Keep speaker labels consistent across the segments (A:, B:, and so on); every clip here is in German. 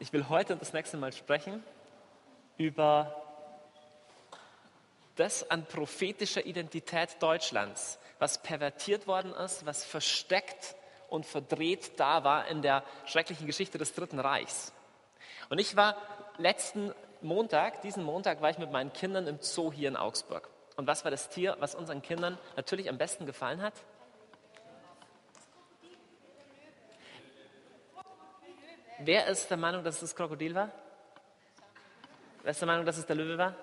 A: Ich will heute und das nächste Mal sprechen über das an prophetischer Identität Deutschlands, was pervertiert worden ist, was versteckt und verdreht da war in der schrecklichen Geschichte des Dritten Reichs. Und ich war letzten Montag, diesen Montag war ich mit meinen Kindern im Zoo hier in Augsburg. Und was war das Tier, was unseren Kindern natürlich am besten gefallen hat? Wer ist der Meinung, dass es das Krokodil war? Wer ist der Meinung, dass es der Löwe war?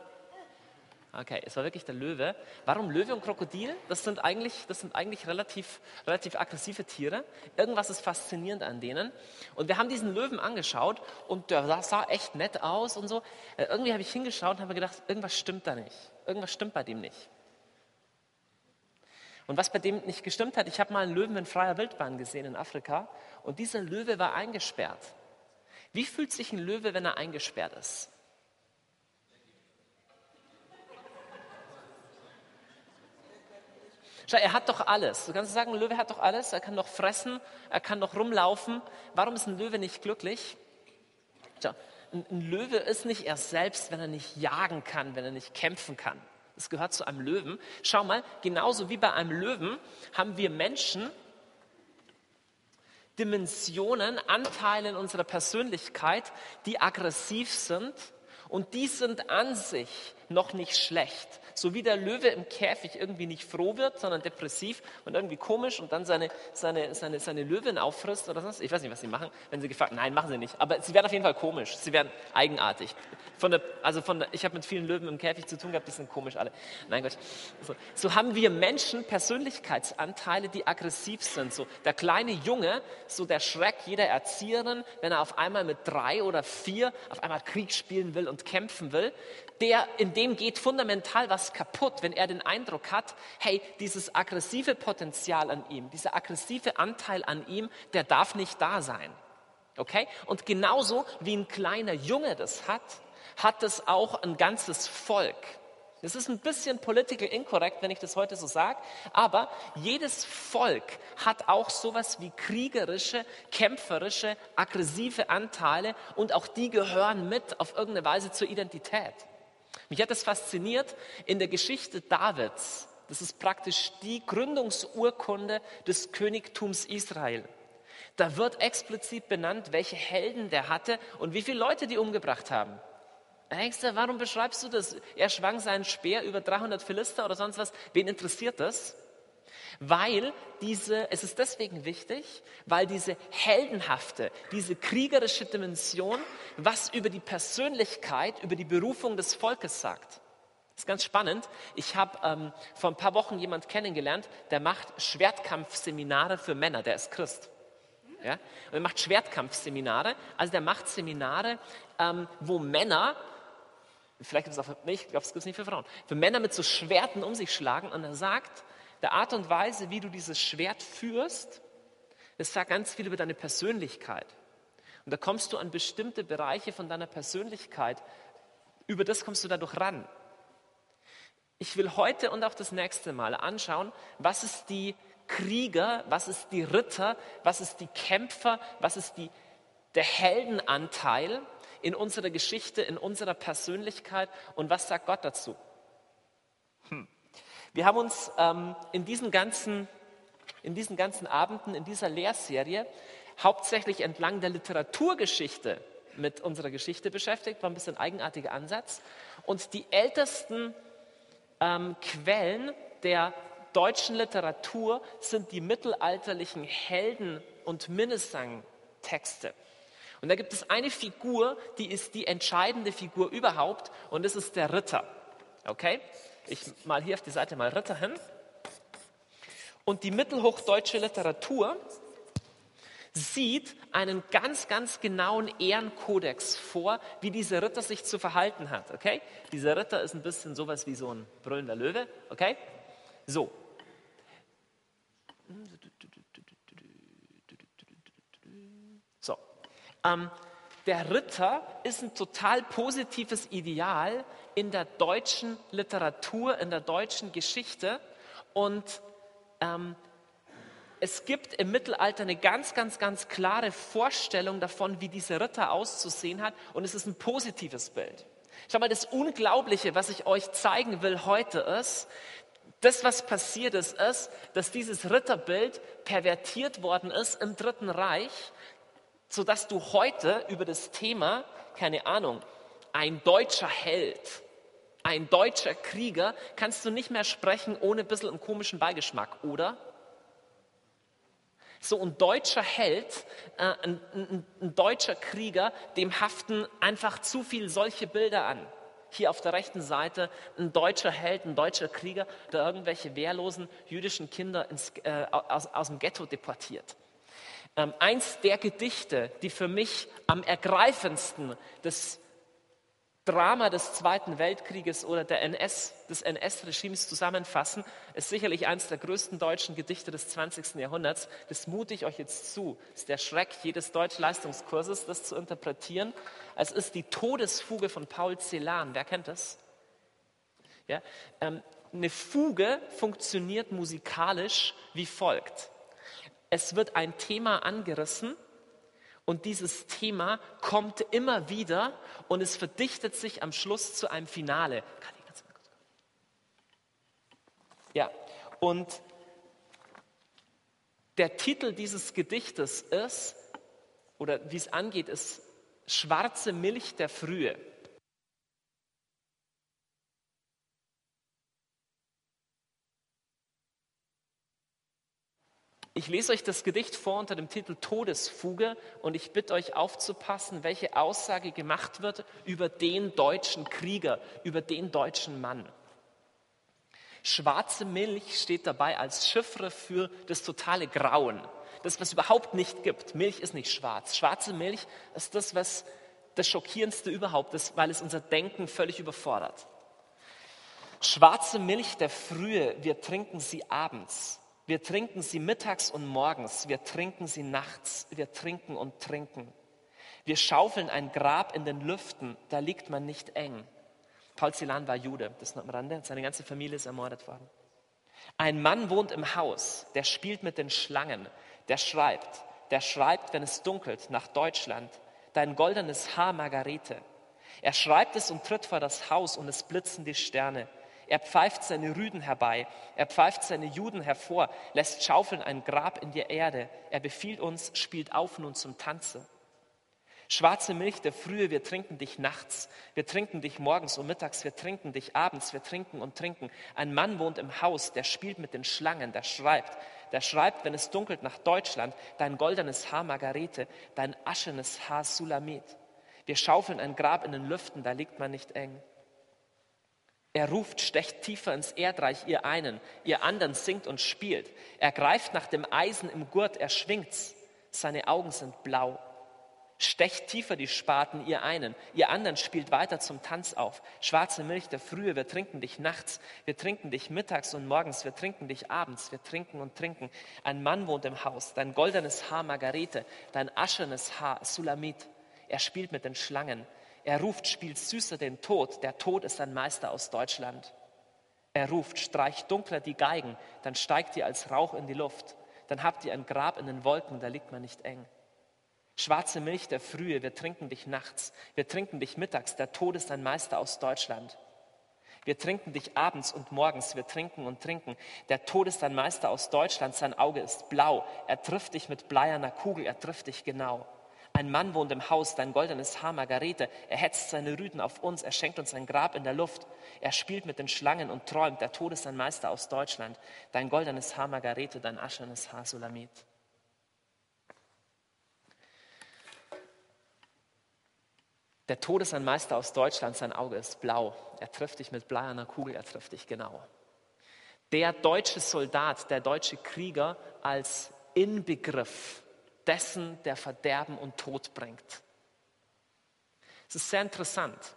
A: Okay, es war wirklich der Löwe. Warum Löwe und Krokodil? Das sind eigentlich, das sind eigentlich relativ, relativ aggressive Tiere. Irgendwas ist faszinierend an denen. Und wir haben diesen Löwen angeschaut und der sah echt nett aus und so. Äh, irgendwie habe ich hingeschaut und habe gedacht, irgendwas stimmt da nicht. Irgendwas stimmt bei dem nicht. Und was bei dem nicht gestimmt hat, ich habe mal einen Löwen in freier Wildbahn gesehen in Afrika und dieser Löwe war eingesperrt. Wie fühlt sich ein Löwe, wenn er eingesperrt ist? Schau, er hat doch alles. Du kannst sagen, ein Löwe hat doch alles. Er kann doch fressen, er kann doch rumlaufen. Warum ist ein Löwe nicht glücklich? Schau, ein, ein Löwe ist nicht er selbst, wenn er nicht jagen kann, wenn er nicht kämpfen kann. Das gehört zu einem Löwen. Schau mal, genauso wie bei einem Löwen haben wir Menschen Dimensionen, Anteile in unserer Persönlichkeit, die aggressiv sind. Und die sind an sich noch nicht schlecht so wie der Löwe im Käfig irgendwie nicht froh wird, sondern depressiv und irgendwie komisch und dann seine, seine, seine, seine Löwin auffrisst oder sonst. Ich weiß nicht, was sie machen, wenn sie gefragt Nein, machen sie nicht. Aber sie werden auf jeden Fall komisch. Sie werden eigenartig. Von der, also von der, ich habe mit vielen Löwen im Käfig zu tun gehabt, die sind komisch alle. Nein Gott. So, so haben wir Menschen Persönlichkeitsanteile, die aggressiv sind. So der kleine Junge, so der Schreck jeder Erzieherin, wenn er auf einmal mit drei oder vier auf einmal Krieg spielen will und kämpfen will, der, in dem geht fundamental was kaputt, wenn er den Eindruck hat, hey, dieses aggressive Potenzial an ihm, dieser aggressive Anteil an ihm, der darf nicht da sein. Okay? Und genauso wie ein kleiner Junge das hat, hat es auch ein ganzes Volk. Das ist ein bisschen political incorrect, wenn ich das heute so sage, aber jedes Volk hat auch sowas wie kriegerische, kämpferische, aggressive Anteile und auch die gehören mit auf irgendeine Weise zur Identität. Mich hat das fasziniert in der Geschichte Davids. Das ist praktisch die Gründungsurkunde des Königtums Israel. Da wird explizit benannt, welche Helden der hatte und wie viele Leute die umgebracht haben. denkst du, warum beschreibst du das? Er schwang seinen Speer über 300 Philister oder sonst was. Wen interessiert das? Weil diese, es ist deswegen wichtig, weil diese heldenhafte, diese kriegerische Dimension was über die Persönlichkeit, über die Berufung des Volkes sagt. Das ist ganz spannend. Ich habe ähm, vor ein paar Wochen jemand kennengelernt, der macht Schwertkampfseminare für Männer, der ist Christ. Ja? Und er macht Schwertkampfseminare, also der macht Seminare, ähm, wo Männer, vielleicht gibt es auch, nee, ich glaube, es gibt es nicht für Frauen, für Männer mit so Schwerten um sich schlagen und er sagt, der Art und Weise, wie du dieses Schwert führst, das sagt ganz viel über deine Persönlichkeit. Und da kommst du an bestimmte Bereiche von deiner Persönlichkeit, über das kommst du dadurch ran. Ich will heute und auch das nächste Mal anschauen, was ist die Krieger, was ist die Ritter, was ist die Kämpfer, was ist die, der Heldenanteil in unserer Geschichte, in unserer Persönlichkeit und was sagt Gott dazu. Hm. Wir haben uns ähm, in, diesen ganzen, in diesen ganzen Abenden, in dieser Lehrserie hauptsächlich entlang der Literaturgeschichte mit unserer Geschichte beschäftigt, war ein bisschen ein eigenartiger Ansatz. Und die ältesten ähm, Quellen der deutschen Literatur sind die mittelalterlichen Helden- und Minnesang-Texte. Und da gibt es eine Figur, die ist die entscheidende Figur überhaupt, und das ist der Ritter. Okay? Ich mal hier auf die Seite mal Ritter hin. Und die mittelhochdeutsche Literatur sieht einen ganz, ganz genauen Ehrenkodex vor, wie dieser Ritter sich zu verhalten hat. Okay? Dieser Ritter ist ein bisschen sowas wie so ein brüllender Löwe. Okay? So. So. Ähm, der Ritter ist ein total positives Ideal in der deutschen Literatur, in der deutschen Geschichte und ähm, es gibt im Mittelalter eine ganz, ganz, ganz klare Vorstellung davon, wie dieser Ritter auszusehen hat. Und es ist ein positives Bild. Schau mal, das Unglaubliche, was ich euch zeigen will heute ist, das, was passiert ist, ist, dass dieses Ritterbild pervertiert worden ist im Dritten Reich, sodass du heute über das Thema, keine Ahnung, ein deutscher Held, ein deutscher Krieger, kannst du nicht mehr sprechen ohne ein bisschen einen komischen Beigeschmack, oder? So ein deutscher Held, äh, ein, ein, ein deutscher Krieger, dem haften einfach zu viel solche Bilder an. Hier auf der rechten Seite ein deutscher Held, ein deutscher Krieger, der irgendwelche wehrlosen jüdischen Kinder ins, äh, aus, aus dem Ghetto deportiert. Ähm, eins der Gedichte, die für mich am ergreifendsten das Drama des Zweiten Weltkrieges oder der NS, des NS-Regimes zusammenfassen, ist sicherlich eines der größten deutschen Gedichte des 20. Jahrhunderts. Das mute ich euch jetzt zu. Das ist der Schreck jedes Deutschleistungskurses, das zu interpretieren. Es ist die Todesfuge von Paul Celan. Wer kennt das? Ja, ähm, eine Fuge funktioniert musikalisch wie folgt. Es wird ein Thema angerissen und dieses Thema kommt immer wieder und es verdichtet sich am Schluss zu einem Finale. Ja, und der Titel dieses Gedichtes ist, oder wie es angeht, ist Schwarze Milch der Frühe. Ich lese euch das Gedicht vor unter dem Titel Todesfuge und ich bitte euch aufzupassen, welche Aussage gemacht wird über den deutschen Krieger, über den deutschen Mann. Schwarze Milch steht dabei als Chiffre für das totale Grauen. Das, was überhaupt nicht gibt. Milch ist nicht schwarz. Schwarze Milch ist das, was das Schockierendste überhaupt ist, weil es unser Denken völlig überfordert. Schwarze Milch der Frühe, wir trinken sie abends. Wir trinken sie mittags und morgens, wir trinken sie nachts, wir trinken und trinken. Wir schaufeln ein Grab in den Lüften, da liegt man nicht eng. Paul Celan war Jude, das ist noch am Rande, seine ganze Familie ist ermordet worden. Ein Mann wohnt im Haus, der spielt mit den Schlangen, der schreibt, der schreibt, wenn es dunkelt, nach Deutschland, dein goldenes Haar, Margarete. Er schreibt es und tritt vor das Haus und es blitzen die Sterne. Er pfeift seine Rüden herbei, er pfeift seine Juden hervor, lässt schaufeln ein Grab in die Erde. Er befiehlt uns, spielt auf nun zum Tanze. Schwarze Milch der Frühe, wir trinken dich nachts, wir trinken dich morgens und mittags, wir trinken dich abends, wir trinken und trinken. Ein Mann wohnt im Haus, der spielt mit den Schlangen, der schreibt, der schreibt, wenn es dunkelt nach Deutschland, dein goldenes Haar Margarete, dein aschenes Haar Sulamit. Wir schaufeln ein Grab in den Lüften, da liegt man nicht eng. Er ruft, stecht tiefer ins Erdreich, ihr einen, ihr anderen singt und spielt. Er greift nach dem Eisen im Gurt, er schwingt's. Seine Augen sind blau. Stecht tiefer die Spaten, ihr einen, ihr anderen spielt weiter zum Tanz auf. Schwarze Milch der Frühe, wir trinken dich nachts, wir trinken dich mittags und morgens, wir trinken dich abends, wir trinken und trinken. Ein Mann wohnt im Haus, dein goldenes Haar Margarete, dein aschenes Haar Sulamit. Er spielt mit den Schlangen, er ruft, spielt süßer den Tod. Der Tod ist ein Meister aus Deutschland. Er ruft, streicht dunkler die Geigen, dann steigt ihr als Rauch in die Luft. Dann habt ihr ein Grab in den Wolken, da liegt man nicht eng. Schwarze Milch der Frühe, wir trinken dich nachts, wir trinken dich mittags, der Tod ist ein Meister aus Deutschland. Wir trinken dich abends und morgens, wir trinken und trinken. Der Tod ist ein Meister aus Deutschland, sein Auge ist blau, er trifft dich mit bleierner Kugel, er trifft dich genau. Ein Mann wohnt im Haus, dein goldenes Haar, Margarete. Er hetzt seine Rüden auf uns, er schenkt uns ein Grab in der Luft. Er spielt mit den Schlangen und träumt, der Tod ist ein Meister aus Deutschland. Dein goldenes Haar, Margarete, dein aschenes Haar, Sulamit. Der Tod ist ein Meister aus Deutschland, sein Auge ist blau. Er trifft dich mit bleierner Kugel, er trifft dich genau. Der deutsche Soldat, der deutsche Krieger als Inbegriff dessen, der Verderben und Tod bringt. Es ist sehr interessant.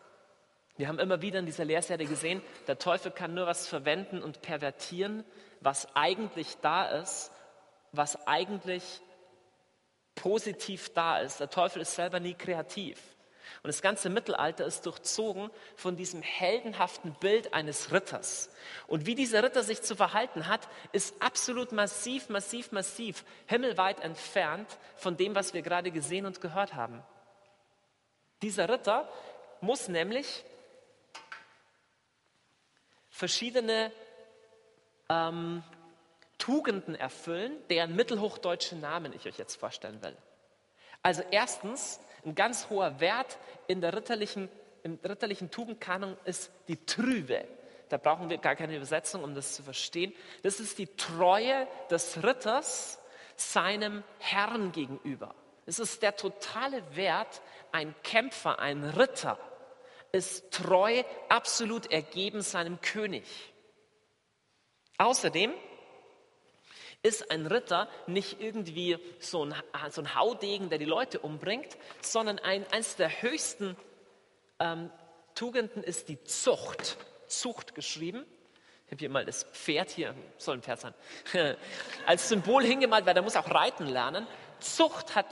A: Wir haben immer wieder in dieser Lehrserie gesehen, der Teufel kann nur was verwenden und pervertieren, was eigentlich da ist, was eigentlich positiv da ist. Der Teufel ist selber nie kreativ. Und das ganze Mittelalter ist durchzogen von diesem heldenhaften Bild eines Ritters. Und wie dieser Ritter sich zu verhalten hat, ist absolut massiv, massiv, massiv, himmelweit entfernt von dem, was wir gerade gesehen und gehört haben. Dieser Ritter muss nämlich verschiedene ähm, Tugenden erfüllen, deren mittelhochdeutsche Namen ich euch jetzt vorstellen will. Also erstens, ein ganz hoher Wert in der ritterlichen, im ritterlichen Tugendkanon ist die Trübe. Da brauchen wir gar keine Übersetzung, um das zu verstehen. Das ist die Treue des Ritters seinem Herrn gegenüber. Es ist der totale Wert, ein Kämpfer, ein Ritter ist treu, absolut ergeben seinem König. Außerdem ist ein Ritter nicht irgendwie so ein, so ein Haudegen, der die Leute umbringt, sondern ein, eines der höchsten ähm, Tugenden ist die Zucht. Zucht geschrieben. Ich habe hier mal das Pferd hier, soll ein Pferd sein, als Symbol hingemalt, weil der muss auch reiten lernen. Zucht hat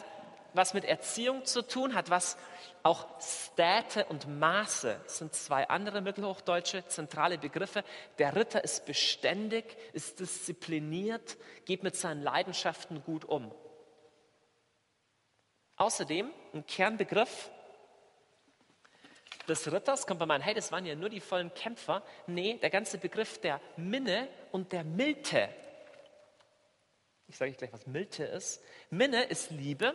A: was mit Erziehung zu tun, hat was auch Städte und Maße sind zwei andere mittelhochdeutsche zentrale Begriffe. Der Ritter ist beständig, ist diszipliniert, geht mit seinen Leidenschaften gut um. Außerdem ein Kernbegriff des Ritters, kommt bei meinen, hey, das waren ja nur die vollen Kämpfer. Nee, der ganze Begriff der Minne und der Milte. Ich sage euch gleich, was Milte ist. Minne ist Liebe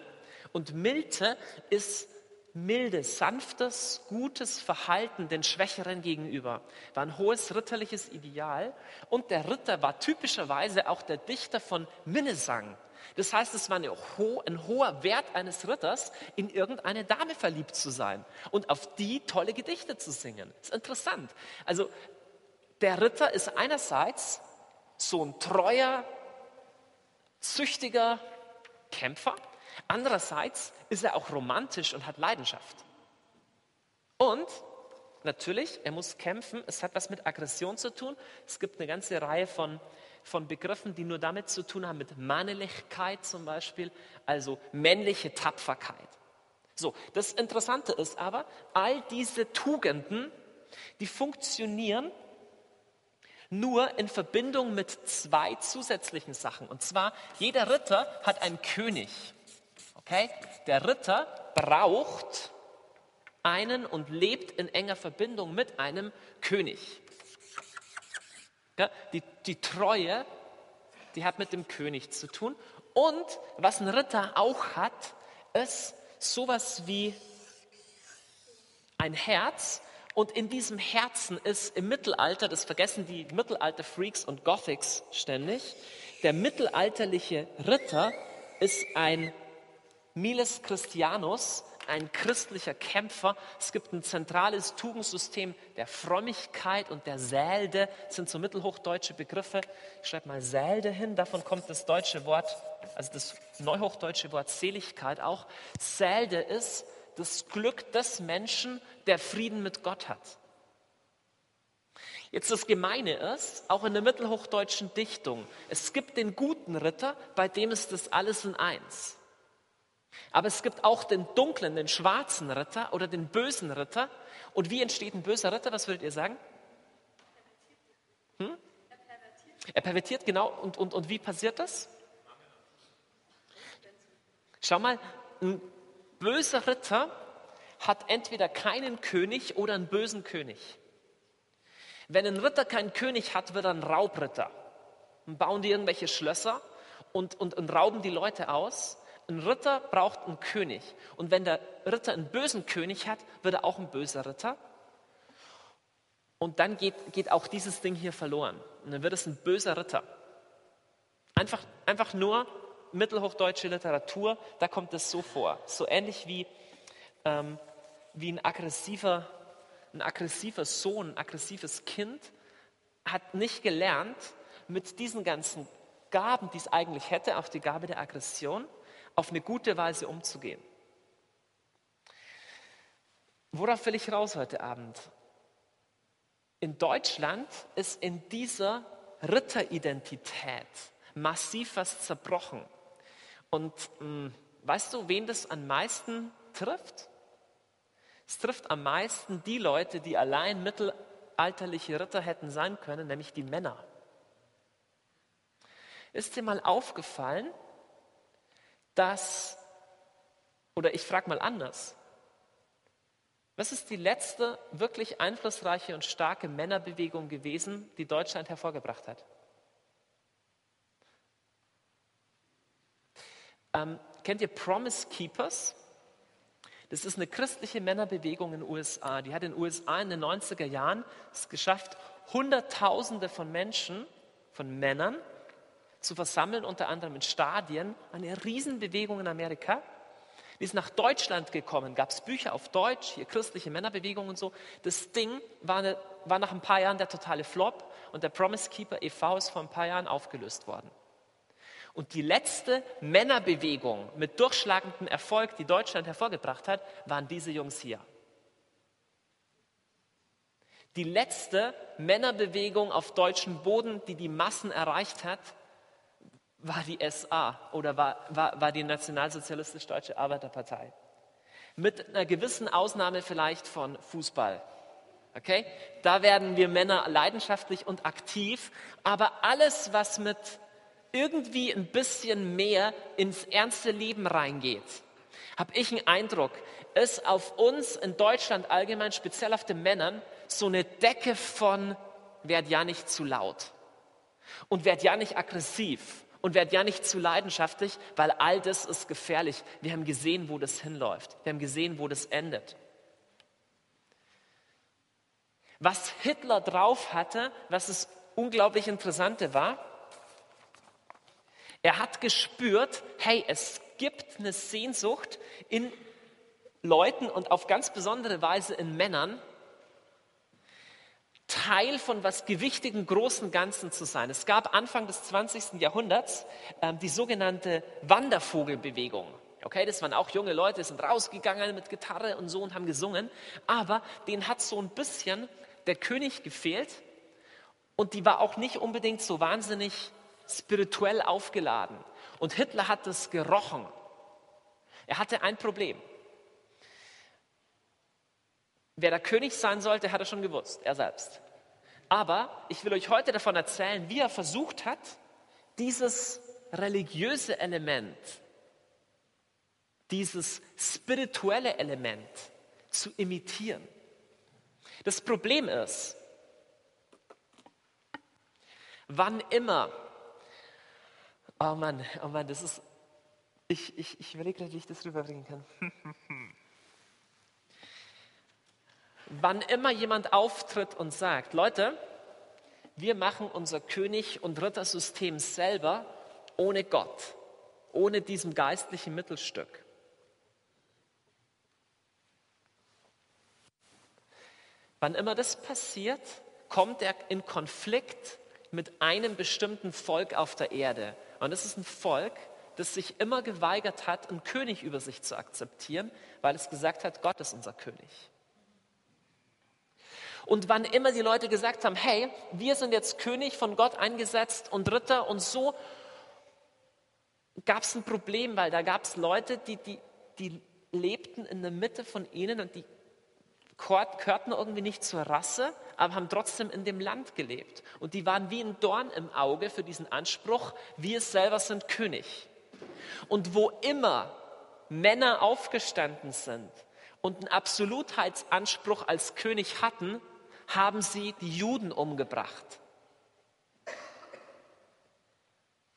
A: und Milte ist mildes, sanftes, gutes Verhalten den Schwächeren gegenüber. War ein hohes ritterliches Ideal. Und der Ritter war typischerweise auch der Dichter von Minnesang. Das heißt, es war ein hoher Wert eines Ritters, in irgendeine Dame verliebt zu sein und auf die tolle Gedichte zu singen. Das ist interessant. Also der Ritter ist einerseits so ein treuer, züchtiger Kämpfer Andererseits ist er auch romantisch und hat Leidenschaft. Und natürlich, er muss kämpfen. Es hat was mit Aggression zu tun. Es gibt eine ganze Reihe von, von Begriffen, die nur damit zu tun haben, mit Männlichkeit zum Beispiel, also männliche Tapferkeit. So, das Interessante ist aber, all diese Tugenden, die funktionieren nur in Verbindung mit zwei zusätzlichen Sachen. Und zwar, jeder Ritter hat einen König. Okay? Der Ritter braucht einen und lebt in enger Verbindung mit einem König. Die, die Treue, die hat mit dem König zu tun. Und was ein Ritter auch hat, ist sowas wie ein Herz. Und in diesem Herzen ist im Mittelalter, das vergessen die Mittelalter-Freaks und Gothics ständig, der mittelalterliche Ritter ist ein Miles Christianus, ein christlicher Kämpfer. Es gibt ein zentrales Tugendsystem der Frömmigkeit und der Sälde, das sind so mittelhochdeutsche Begriffe. Ich schreibe mal Sälde hin, davon kommt das deutsche Wort, also das neuhochdeutsche Wort Seligkeit auch. Sälde ist das Glück des Menschen, der Frieden mit Gott hat. Jetzt das Gemeine ist, auch in der mittelhochdeutschen Dichtung, es gibt den guten Ritter, bei dem ist das alles in eins. Aber es gibt auch den dunklen, den schwarzen Ritter oder den bösen Ritter. Und wie entsteht ein böser Ritter? Was würdet ihr sagen? Hm? Er pervertiert, genau. Und, und, und wie passiert das? Schau mal, ein böser Ritter hat entweder keinen König oder einen bösen König. Wenn ein Ritter keinen König hat, wird er ein Raubritter. Und bauen die irgendwelche Schlösser und, und, und rauben die Leute aus. Ein Ritter braucht einen König. Und wenn der Ritter einen bösen König hat, wird er auch ein böser Ritter. Und dann geht, geht auch dieses Ding hier verloren. Und dann wird es ein böser Ritter. Einfach, einfach nur mittelhochdeutsche Literatur, da kommt es so vor. So ähnlich wie, ähm, wie ein, aggressiver, ein aggressiver Sohn, ein aggressives Kind hat nicht gelernt, mit diesen ganzen Gaben, die es eigentlich hätte, auch die Gabe der Aggression, auf eine gute Weise umzugehen. Worauf will ich raus heute Abend? In Deutschland ist in dieser Ritteridentität massiv was zerbrochen. Und mh, hm, weißt du, wen das am meisten trifft? Es trifft am meisten die Leute, die allein mittelalterliche Ritter hätten sein können, nämlich die Männer. Ist dir mal aufgefallen, dass, oder ich frage mal anders, was ist die letzte wirklich einflussreiche und starke Männerbewegung gewesen, die Deutschland hervorgebracht hat? Ähm, kennt ihr Promise Keepers? Das ist eine christliche Männerbewegung in den USA. Die hat in den USA in den 90er Jahren es geschafft, Hunderttausende von Menschen, von Männern, zu versammeln, unter anderem in Stadien. Eine Riesenbewegung in Amerika. Die ist nach Deutschland gekommen, gab es Bücher auf Deutsch, hier christliche Männerbewegung und so. Das Ding war, eine, war nach ein paar Jahren der totale Flop und der Promise Keeper e.V. ist vor ein paar Jahren aufgelöst worden. Und die letzte Männerbewegung mit durchschlagendem Erfolg, die Deutschland hervorgebracht hat, waren diese Jungs hier. Die letzte Männerbewegung auf deutschem Boden, die die Massen erreicht hat, war die SA oder war, war, war die Nationalsozialistisch-Deutsche Arbeiterpartei. Mit einer gewissen Ausnahme vielleicht von Fußball. Okay? Da werden wir Männer leidenschaftlich und aktiv, aber alles, was mit irgendwie ein bisschen mehr ins ernste Leben reingeht, habe ich einen Eindruck, ist auf uns in Deutschland allgemein, speziell auf den Männern, so eine Decke von werd ja nicht zu laut und werd ja nicht aggressiv und werd ja nicht zu leidenschaftlich, weil all das ist gefährlich. Wir haben gesehen, wo das hinläuft. Wir haben gesehen, wo das endet. Was Hitler drauf hatte, was das unglaublich Interessante war, er hat gespürt, hey, es gibt eine Sehnsucht in Leuten und auf ganz besondere Weise in Männern, Teil von was gewichtigen großen Ganzen zu sein. Es gab Anfang des 20. Jahrhunderts äh, die sogenannte Wandervogelbewegung. Okay, das waren auch junge Leute, die sind rausgegangen mit Gitarre und so und haben gesungen, aber denen hat so ein bisschen der König gefehlt und die war auch nicht unbedingt so wahnsinnig spirituell aufgeladen. Und Hitler hat das gerochen. Er hatte ein Problem. Wer der König sein sollte, hat er schon gewusst, er selbst. Aber ich will euch heute davon erzählen, wie er versucht hat, dieses religiöse Element, dieses spirituelle Element zu imitieren. Das Problem ist, wann immer Oh Mann, oh Mann, das ist. Ich, ich, ich überlege gerade, wie ich das rüberbringen kann. Wann immer jemand auftritt und sagt, Leute, wir machen unser König- und Rittersystem selber ohne Gott, ohne diesem geistlichen Mittelstück. Wann immer das passiert, kommt er in Konflikt mit einem bestimmten Volk auf der Erde. Und es ist ein Volk, das sich immer geweigert hat, einen König über sich zu akzeptieren, weil es gesagt hat, Gott ist unser König. Und wann immer die Leute gesagt haben, hey, wir sind jetzt König von Gott eingesetzt und Ritter und so, gab es ein Problem, weil da gab es Leute, die, die, die lebten in der Mitte von ihnen und die gehörten irgendwie nicht zur Rasse, aber haben trotzdem in dem Land gelebt. Und die waren wie ein Dorn im Auge für diesen Anspruch, wir selber sind König. Und wo immer Männer aufgestanden sind und einen Absolutheitsanspruch als König hatten, haben sie die Juden umgebracht.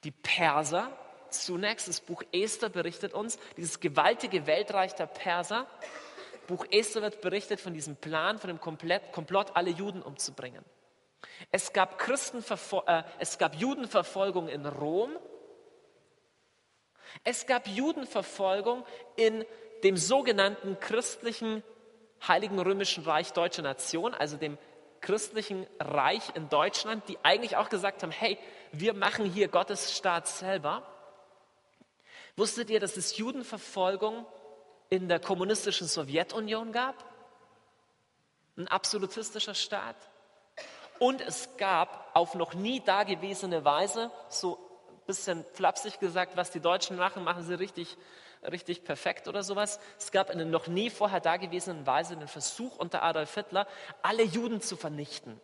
A: Die Perser, zunächst das Buch Esther berichtet uns, dieses gewaltige Weltreich der Perser, Buch Esther wird berichtet von diesem Plan, von dem Komplott, alle Juden umzubringen. Es gab, äh, es gab Judenverfolgung in Rom. Es gab Judenverfolgung in dem sogenannten christlichen Heiligen Römischen Reich Deutscher Nation, also dem christlichen Reich in Deutschland, die eigentlich auch gesagt haben, hey, wir machen hier Gottes Staat selber. Wusstet ihr, dass es Judenverfolgung in der kommunistischen Sowjetunion gab, ein absolutistischer Staat. Und es gab auf noch nie dagewesene Weise, so ein bisschen flapsig gesagt, was die Deutschen machen, machen sie richtig richtig perfekt oder sowas. Es gab in einer noch nie vorher dagewesenen Weise den Versuch unter Adolf Hitler, alle Juden zu vernichten.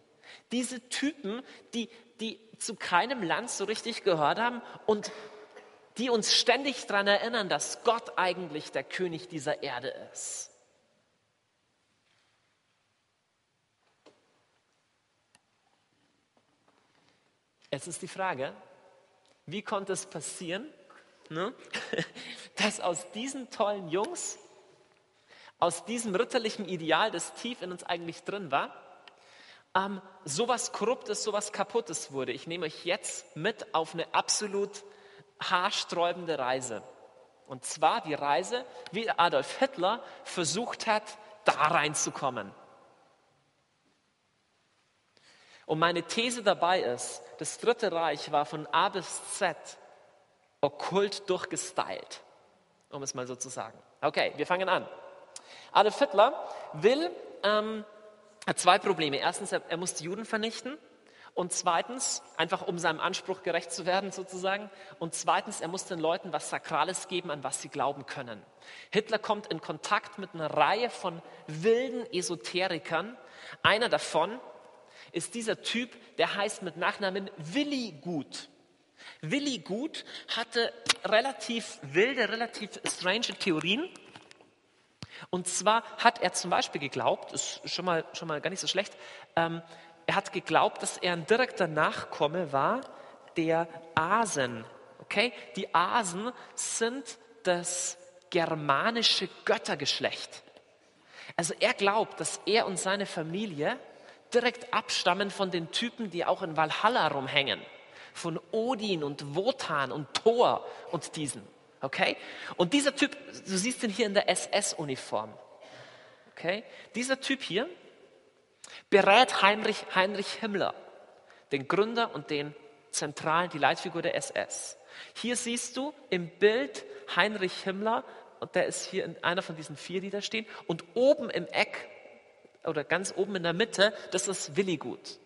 A: Diese Typen, die, die zu keinem Land so richtig gehört haben und die uns ständig daran erinnern, dass Gott eigentlich der König dieser Erde ist. Jetzt ist die Frage, wie konnte es passieren, ne, dass aus diesen tollen Jungs, aus diesem ritterlichen Ideal, das tief in uns eigentlich drin war, ähm, sowas Korruptes, sowas Kaputtes wurde. Ich nehme euch jetzt mit auf eine absolut haarsträubende Reise. Und zwar die Reise, wie Adolf Hitler versucht hat, da reinzukommen. Und meine These dabei ist, das Dritte Reich war von A bis Z okkult durchgestylt, um es mal so zu sagen. Okay, wir fangen an. Adolf Hitler will, ähm, hat zwei Probleme. Erstens, er, er muss die Juden vernichten. Und zweitens, einfach um seinem Anspruch gerecht zu werden sozusagen. Und zweitens, er muss den Leuten was Sakrales geben, an was sie glauben können. Hitler kommt in Kontakt mit einer Reihe von wilden Esoterikern. Einer davon ist dieser Typ, der heißt mit Nachnamen Willi Gut. Willi Gut hatte relativ wilde, relativ strange Theorien. Und zwar hat er zum Beispiel geglaubt, ist schon mal, schon mal gar nicht so schlecht, ähm, er hat geglaubt, dass er ein direkter Nachkomme war der Asen. Okay? Die Asen sind das germanische Göttergeschlecht. Also er glaubt, dass er und seine Familie direkt abstammen von den Typen, die auch in Valhalla rumhängen. Von Odin und Wotan und Thor und diesen. Okay? Und dieser Typ, du siehst ihn hier in der SS-Uniform. Okay? Dieser Typ hier berät Heinrich, Heinrich Himmler, den Gründer und den zentralen, die Leitfigur der SS. Hier siehst du im Bild Heinrich Himmler, und der ist hier in einer von diesen vier, die da stehen, und oben im Eck oder ganz oben in der Mitte, das ist Willi Gut.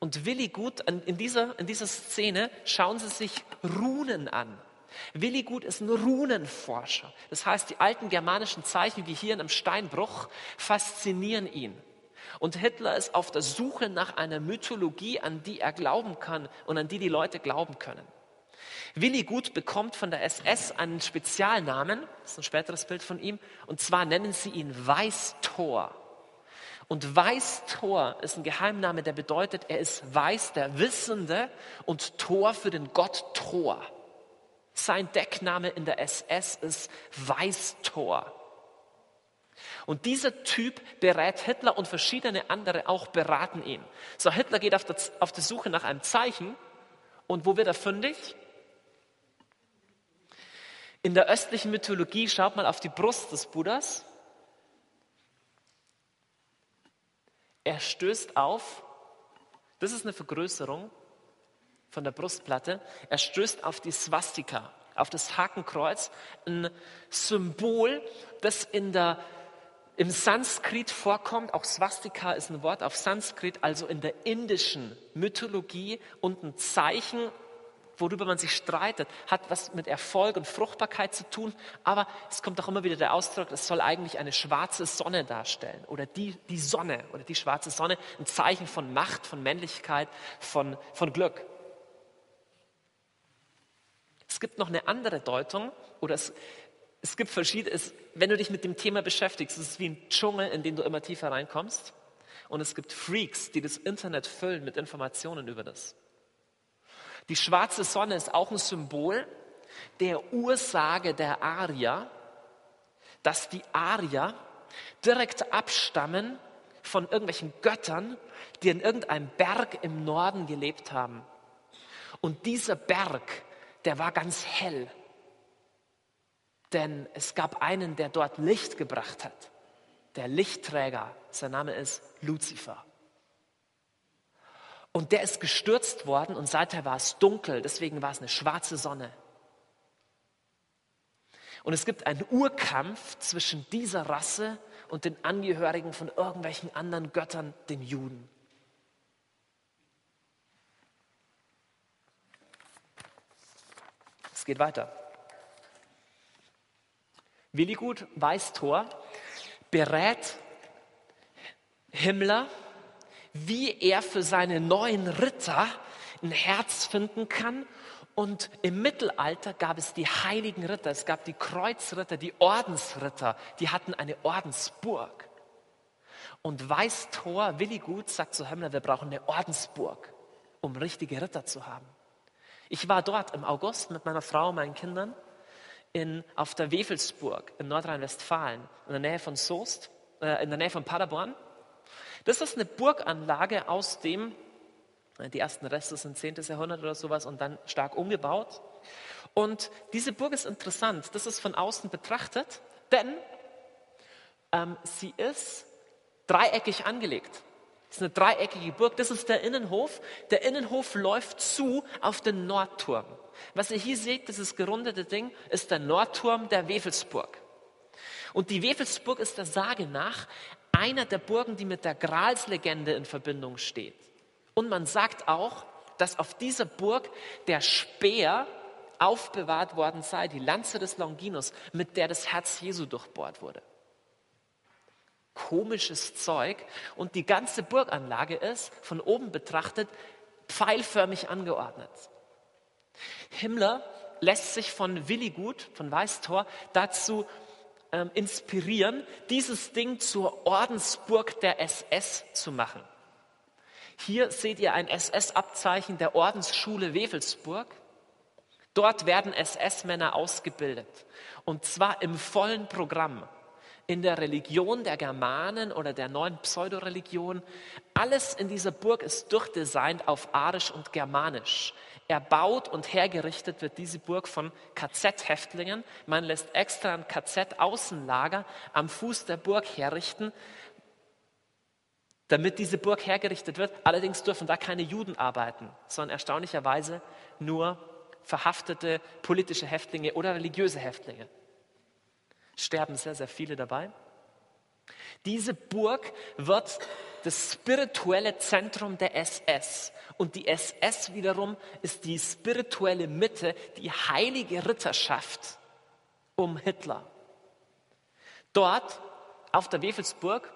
A: Und Willi Gut, in dieser, in dieser Szene schauen Sie sich Runen an. Willi Gut ist ein Runenforscher. Das heißt, die alten germanischen Zeichen wie hier in einem Steinbruch faszinieren ihn. Und Hitler ist auf der Suche nach einer Mythologie, an die er glauben kann und an die die Leute glauben können. Willi Gut bekommt von der SS einen Spezialnamen, das ist ein späteres Bild von ihm, und zwar nennen sie ihn Weißtor. Und Weißtor ist ein Geheimname, der bedeutet, er ist weiß, der Wissende und Tor für den Gott Thor. Sein Deckname in der SS ist Weißtor. Und dieser Typ berät Hitler und verschiedene andere auch beraten ihn. So, Hitler geht auf der, auf der Suche nach einem Zeichen. Und wo wird er fündig? In der östlichen Mythologie schaut mal auf die Brust des Buddhas. Er stößt auf, das ist eine Vergrößerung von der Brustplatte, er stößt auf die Swastika, auf das Hakenkreuz, ein Symbol, das in der, im Sanskrit vorkommt. Auch Swastika ist ein Wort auf Sanskrit, also in der indischen Mythologie und ein Zeichen worüber man sich streitet, hat was mit Erfolg und Fruchtbarkeit zu tun. Aber es kommt auch immer wieder der Ausdruck, es soll eigentlich eine schwarze Sonne darstellen oder die, die Sonne oder die schwarze Sonne, ein Zeichen von Macht, von Männlichkeit, von, von Glück. Es gibt noch eine andere Deutung oder es, es gibt verschiedene, es, wenn du dich mit dem Thema beschäftigst, es ist wie ein Dschungel, in den du immer tiefer reinkommst. Und es gibt Freaks, die das Internet füllen mit Informationen über das. Die schwarze Sonne ist auch ein Symbol der Ursage der Arier, dass die Arier direkt abstammen von irgendwelchen Göttern, die in irgendeinem Berg im Norden gelebt haben. Und dieser Berg, der war ganz hell, denn es gab einen, der dort Licht gebracht hat, der Lichtträger, sein Name ist Luzifer. Und der ist gestürzt worden und seither war es dunkel, deswegen war es eine schwarze Sonne. Und es gibt einen Urkampf zwischen dieser Rasse und den Angehörigen von irgendwelchen anderen Göttern, den Juden. Es geht weiter. Willigut Weißtor berät Himmler, wie er für seine neuen Ritter ein Herz finden kann. Und im Mittelalter gab es die heiligen Ritter, es gab die Kreuzritter, die Ordensritter, die hatten eine Ordensburg. Und Weißtor, Willigut, sagt zu Himmler, wir brauchen eine Ordensburg, um richtige Ritter zu haben. Ich war dort im August mit meiner Frau und meinen Kindern in, auf der Wefelsburg in Nordrhein-Westfalen, in der Nähe von Soest, äh, in der Nähe von Paderborn. Das ist eine Burganlage aus dem, äh, die ersten Reste sind 10. Jahrhundert oder sowas und dann stark umgebaut. Und diese Burg ist interessant, das ist von außen betrachtet, denn ähm, sie ist dreieckig angelegt. Das ist eine dreieckige Burg, das ist der Innenhof. Der Innenhof läuft zu auf den Nordturm. Was ihr hier seht, dieses gerundete Ding, ist der Nordturm der Wefelsburg. Und die Wefelsburg ist der Sage nach einer der Burgen, die mit der Gralslegende in Verbindung steht. Und man sagt auch, dass auf dieser Burg der Speer aufbewahrt worden sei, die Lanze des Longinus, mit der das Herz Jesu durchbohrt wurde komisches Zeug. Und die ganze Burganlage ist von oben betrachtet pfeilförmig angeordnet. Himmler lässt sich von Willigut, von Weißtor, dazu ähm, inspirieren, dieses Ding zur Ordensburg der SS zu machen. Hier seht ihr ein SS-Abzeichen der Ordensschule Wewelsburg. Dort werden SS-Männer ausgebildet. Und zwar im vollen Programm in der Religion der Germanen oder der neuen Pseudoreligion. Alles in dieser Burg ist durchdesignt auf Arisch und Germanisch. Erbaut und hergerichtet wird diese Burg von KZ-Häftlingen. Man lässt extra ein KZ-Außenlager am Fuß der Burg herrichten, damit diese Burg hergerichtet wird. Allerdings dürfen da keine Juden arbeiten, sondern erstaunlicherweise nur verhaftete politische Häftlinge oder religiöse Häftlinge sterben sehr, sehr viele dabei. Diese Burg wird das spirituelle Zentrum der SS. Und die SS wiederum ist die spirituelle Mitte, die heilige Ritterschaft um Hitler. Dort auf der Wefelsburg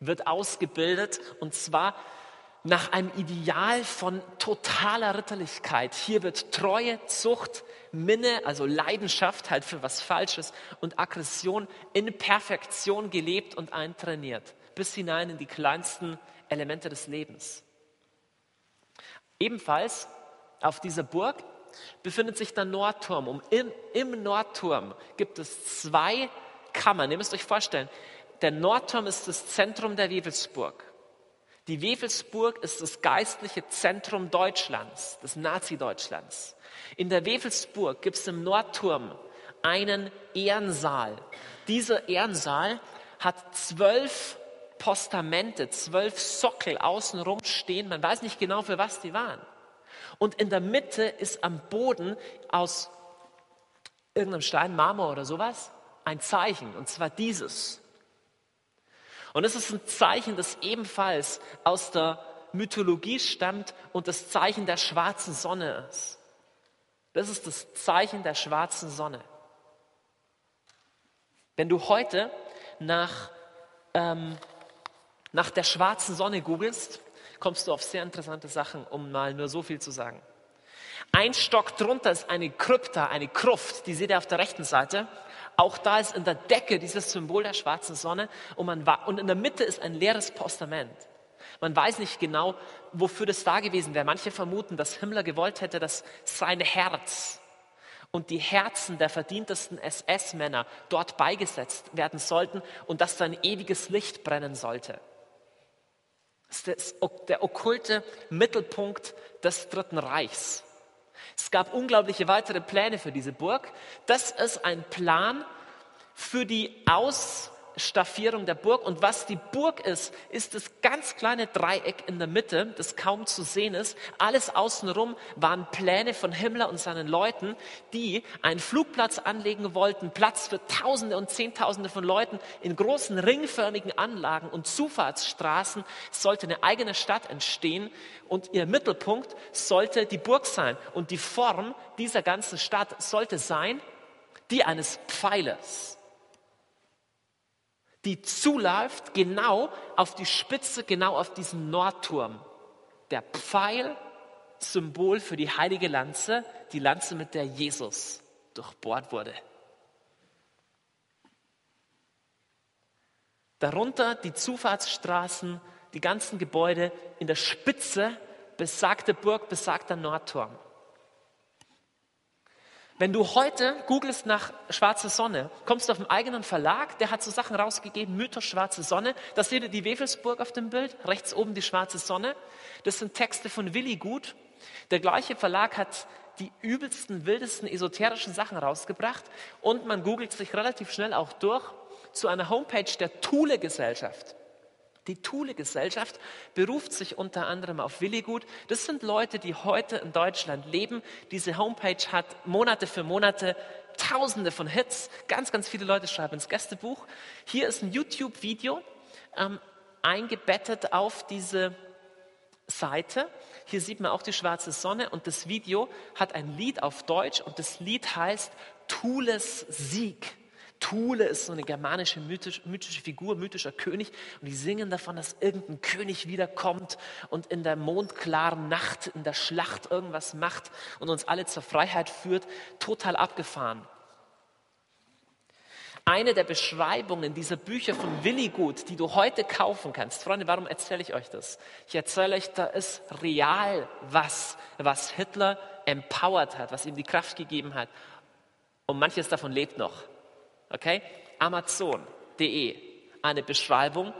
A: wird ausgebildet und zwar nach einem Ideal von totaler Ritterlichkeit. Hier wird Treue, Zucht, Minne, also Leidenschaft halt für was Falsches und Aggression in Perfektion gelebt und eintrainiert, bis hinein in die kleinsten Elemente des Lebens. Ebenfalls auf dieser Burg befindet sich der Nordturm. Und im, im Nordturm gibt es zwei Kammern. Ihr müsst euch vorstellen, der Nordturm ist das Zentrum der Wewelsburg. Die Wewelsburg ist das geistliche Zentrum Deutschlands, des Nazi-Deutschlands. In der Wewelsburg gibt es im Nordturm einen Ehrensaal. Dieser Ehrensaal hat zwölf Postamente, zwölf Sockel außenrum stehen. Man weiß nicht genau, für was die waren. Und in der Mitte ist am Boden aus irgendeinem Stein, Marmor oder sowas, ein Zeichen, und zwar dieses. Und es ist ein Zeichen, das ebenfalls aus der Mythologie stammt und das Zeichen der schwarzen Sonne ist. Das ist das Zeichen der schwarzen Sonne. Wenn du heute nach, ähm, nach der schwarzen Sonne googelst, kommst du auf sehr interessante Sachen, um mal nur so viel zu sagen. Ein Stock drunter ist eine Krypta, eine Gruft, die seht ihr auf der rechten Seite. Auch da ist in der Decke dieses Symbol der schwarzen Sonne und, man, und in der Mitte ist ein leeres Postament. Man weiß nicht genau, wofür das da gewesen wäre. Manche vermuten, dass Himmler gewollt hätte, dass sein Herz und die Herzen der verdientesten SS-Männer dort beigesetzt werden sollten und dass da ein ewiges Licht brennen sollte. Ist der okkulte Mittelpunkt des Dritten Reichs. Es gab unglaubliche weitere Pläne für diese Burg. Das ist ein Plan für die Ausstaffierung der Burg. Und was die Burg ist, ist das ganz kleine Dreieck in der Mitte, das kaum zu sehen ist. Alles außenrum waren Pläne von Himmler und seinen Leuten, die einen Flugplatz anlegen wollten, Platz für Tausende und Zehntausende von Leuten in großen ringförmigen Anlagen und Zufahrtsstraßen. Sollte eine eigene Stadt entstehen und ihr Mittelpunkt sollte die Burg sein. Und die Form dieser ganzen Stadt sollte sein, die eines Pfeilers, die zuläuft genau auf die Spitze, genau auf diesen Nordturm. Der Pfeil, Symbol für die heilige Lanze, die Lanze, mit der Jesus durchbohrt wurde. Darunter die Zufahrtsstraßen, die ganzen Gebäude, in der Spitze besagte Burg, besagter Nordturm. Wenn du heute googelst nach Schwarze Sonne, kommst du auf einen eigenen Verlag, der hat so Sachen rausgegeben, Mythos Schwarze Sonne. Da seht ihr die Wewelsburg auf dem Bild, rechts oben die Schwarze Sonne. Das sind Texte von Willi Gut. Der gleiche Verlag hat die übelsten, wildesten, esoterischen Sachen rausgebracht und man googelt sich relativ schnell auch durch zu einer Homepage der Thule-Gesellschaft. Die Thule-Gesellschaft beruft sich unter anderem auf Willigut. Das sind Leute, die heute in Deutschland leben. Diese Homepage hat Monate für Monate Tausende von Hits. Ganz, ganz viele Leute schreiben ins Gästebuch. Hier ist ein YouTube-Video ähm, eingebettet auf diese Seite. Hier sieht man auch die schwarze Sonne und das Video hat ein Lied auf Deutsch und das Lied heißt Thules Sieg. Thule ist so eine germanische mythisch, mythische Figur, mythischer König. Und die singen davon, dass irgendein König wiederkommt und in der mondklaren Nacht, in der Schlacht irgendwas macht und uns alle zur Freiheit führt. Total abgefahren. Eine der Beschreibungen dieser Bücher von Willigut, die du heute kaufen kannst. Freunde, warum erzähle ich euch das? Ich erzähle euch, da ist real was, was Hitler empowered hat, was ihm die Kraft gegeben hat. Und manches davon lebt noch. Okay? Amazon.de, eine Beschreibung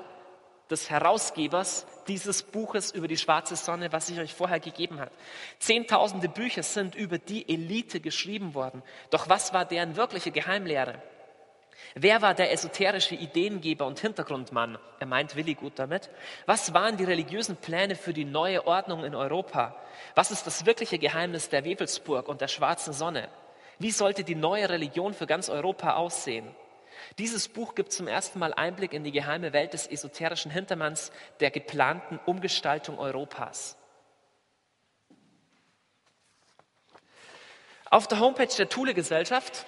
A: des Herausgebers dieses Buches über die schwarze Sonne, was ich euch vorher gegeben habe. Zehntausende Bücher sind über die Elite geschrieben worden. Doch was war deren wirkliche Geheimlehre? Wer war der esoterische Ideengeber und Hintergrundmann? Er meint Willi gut damit. Was waren die religiösen Pläne für die neue Ordnung in Europa? Was ist das wirkliche Geheimnis der Wewelsburg und der schwarzen Sonne? Wie sollte die neue Religion für ganz Europa aussehen? Dieses Buch gibt zum ersten Mal Einblick in die geheime Welt des esoterischen Hintermanns der geplanten Umgestaltung Europas. Auf der Homepage der Thule-Gesellschaft,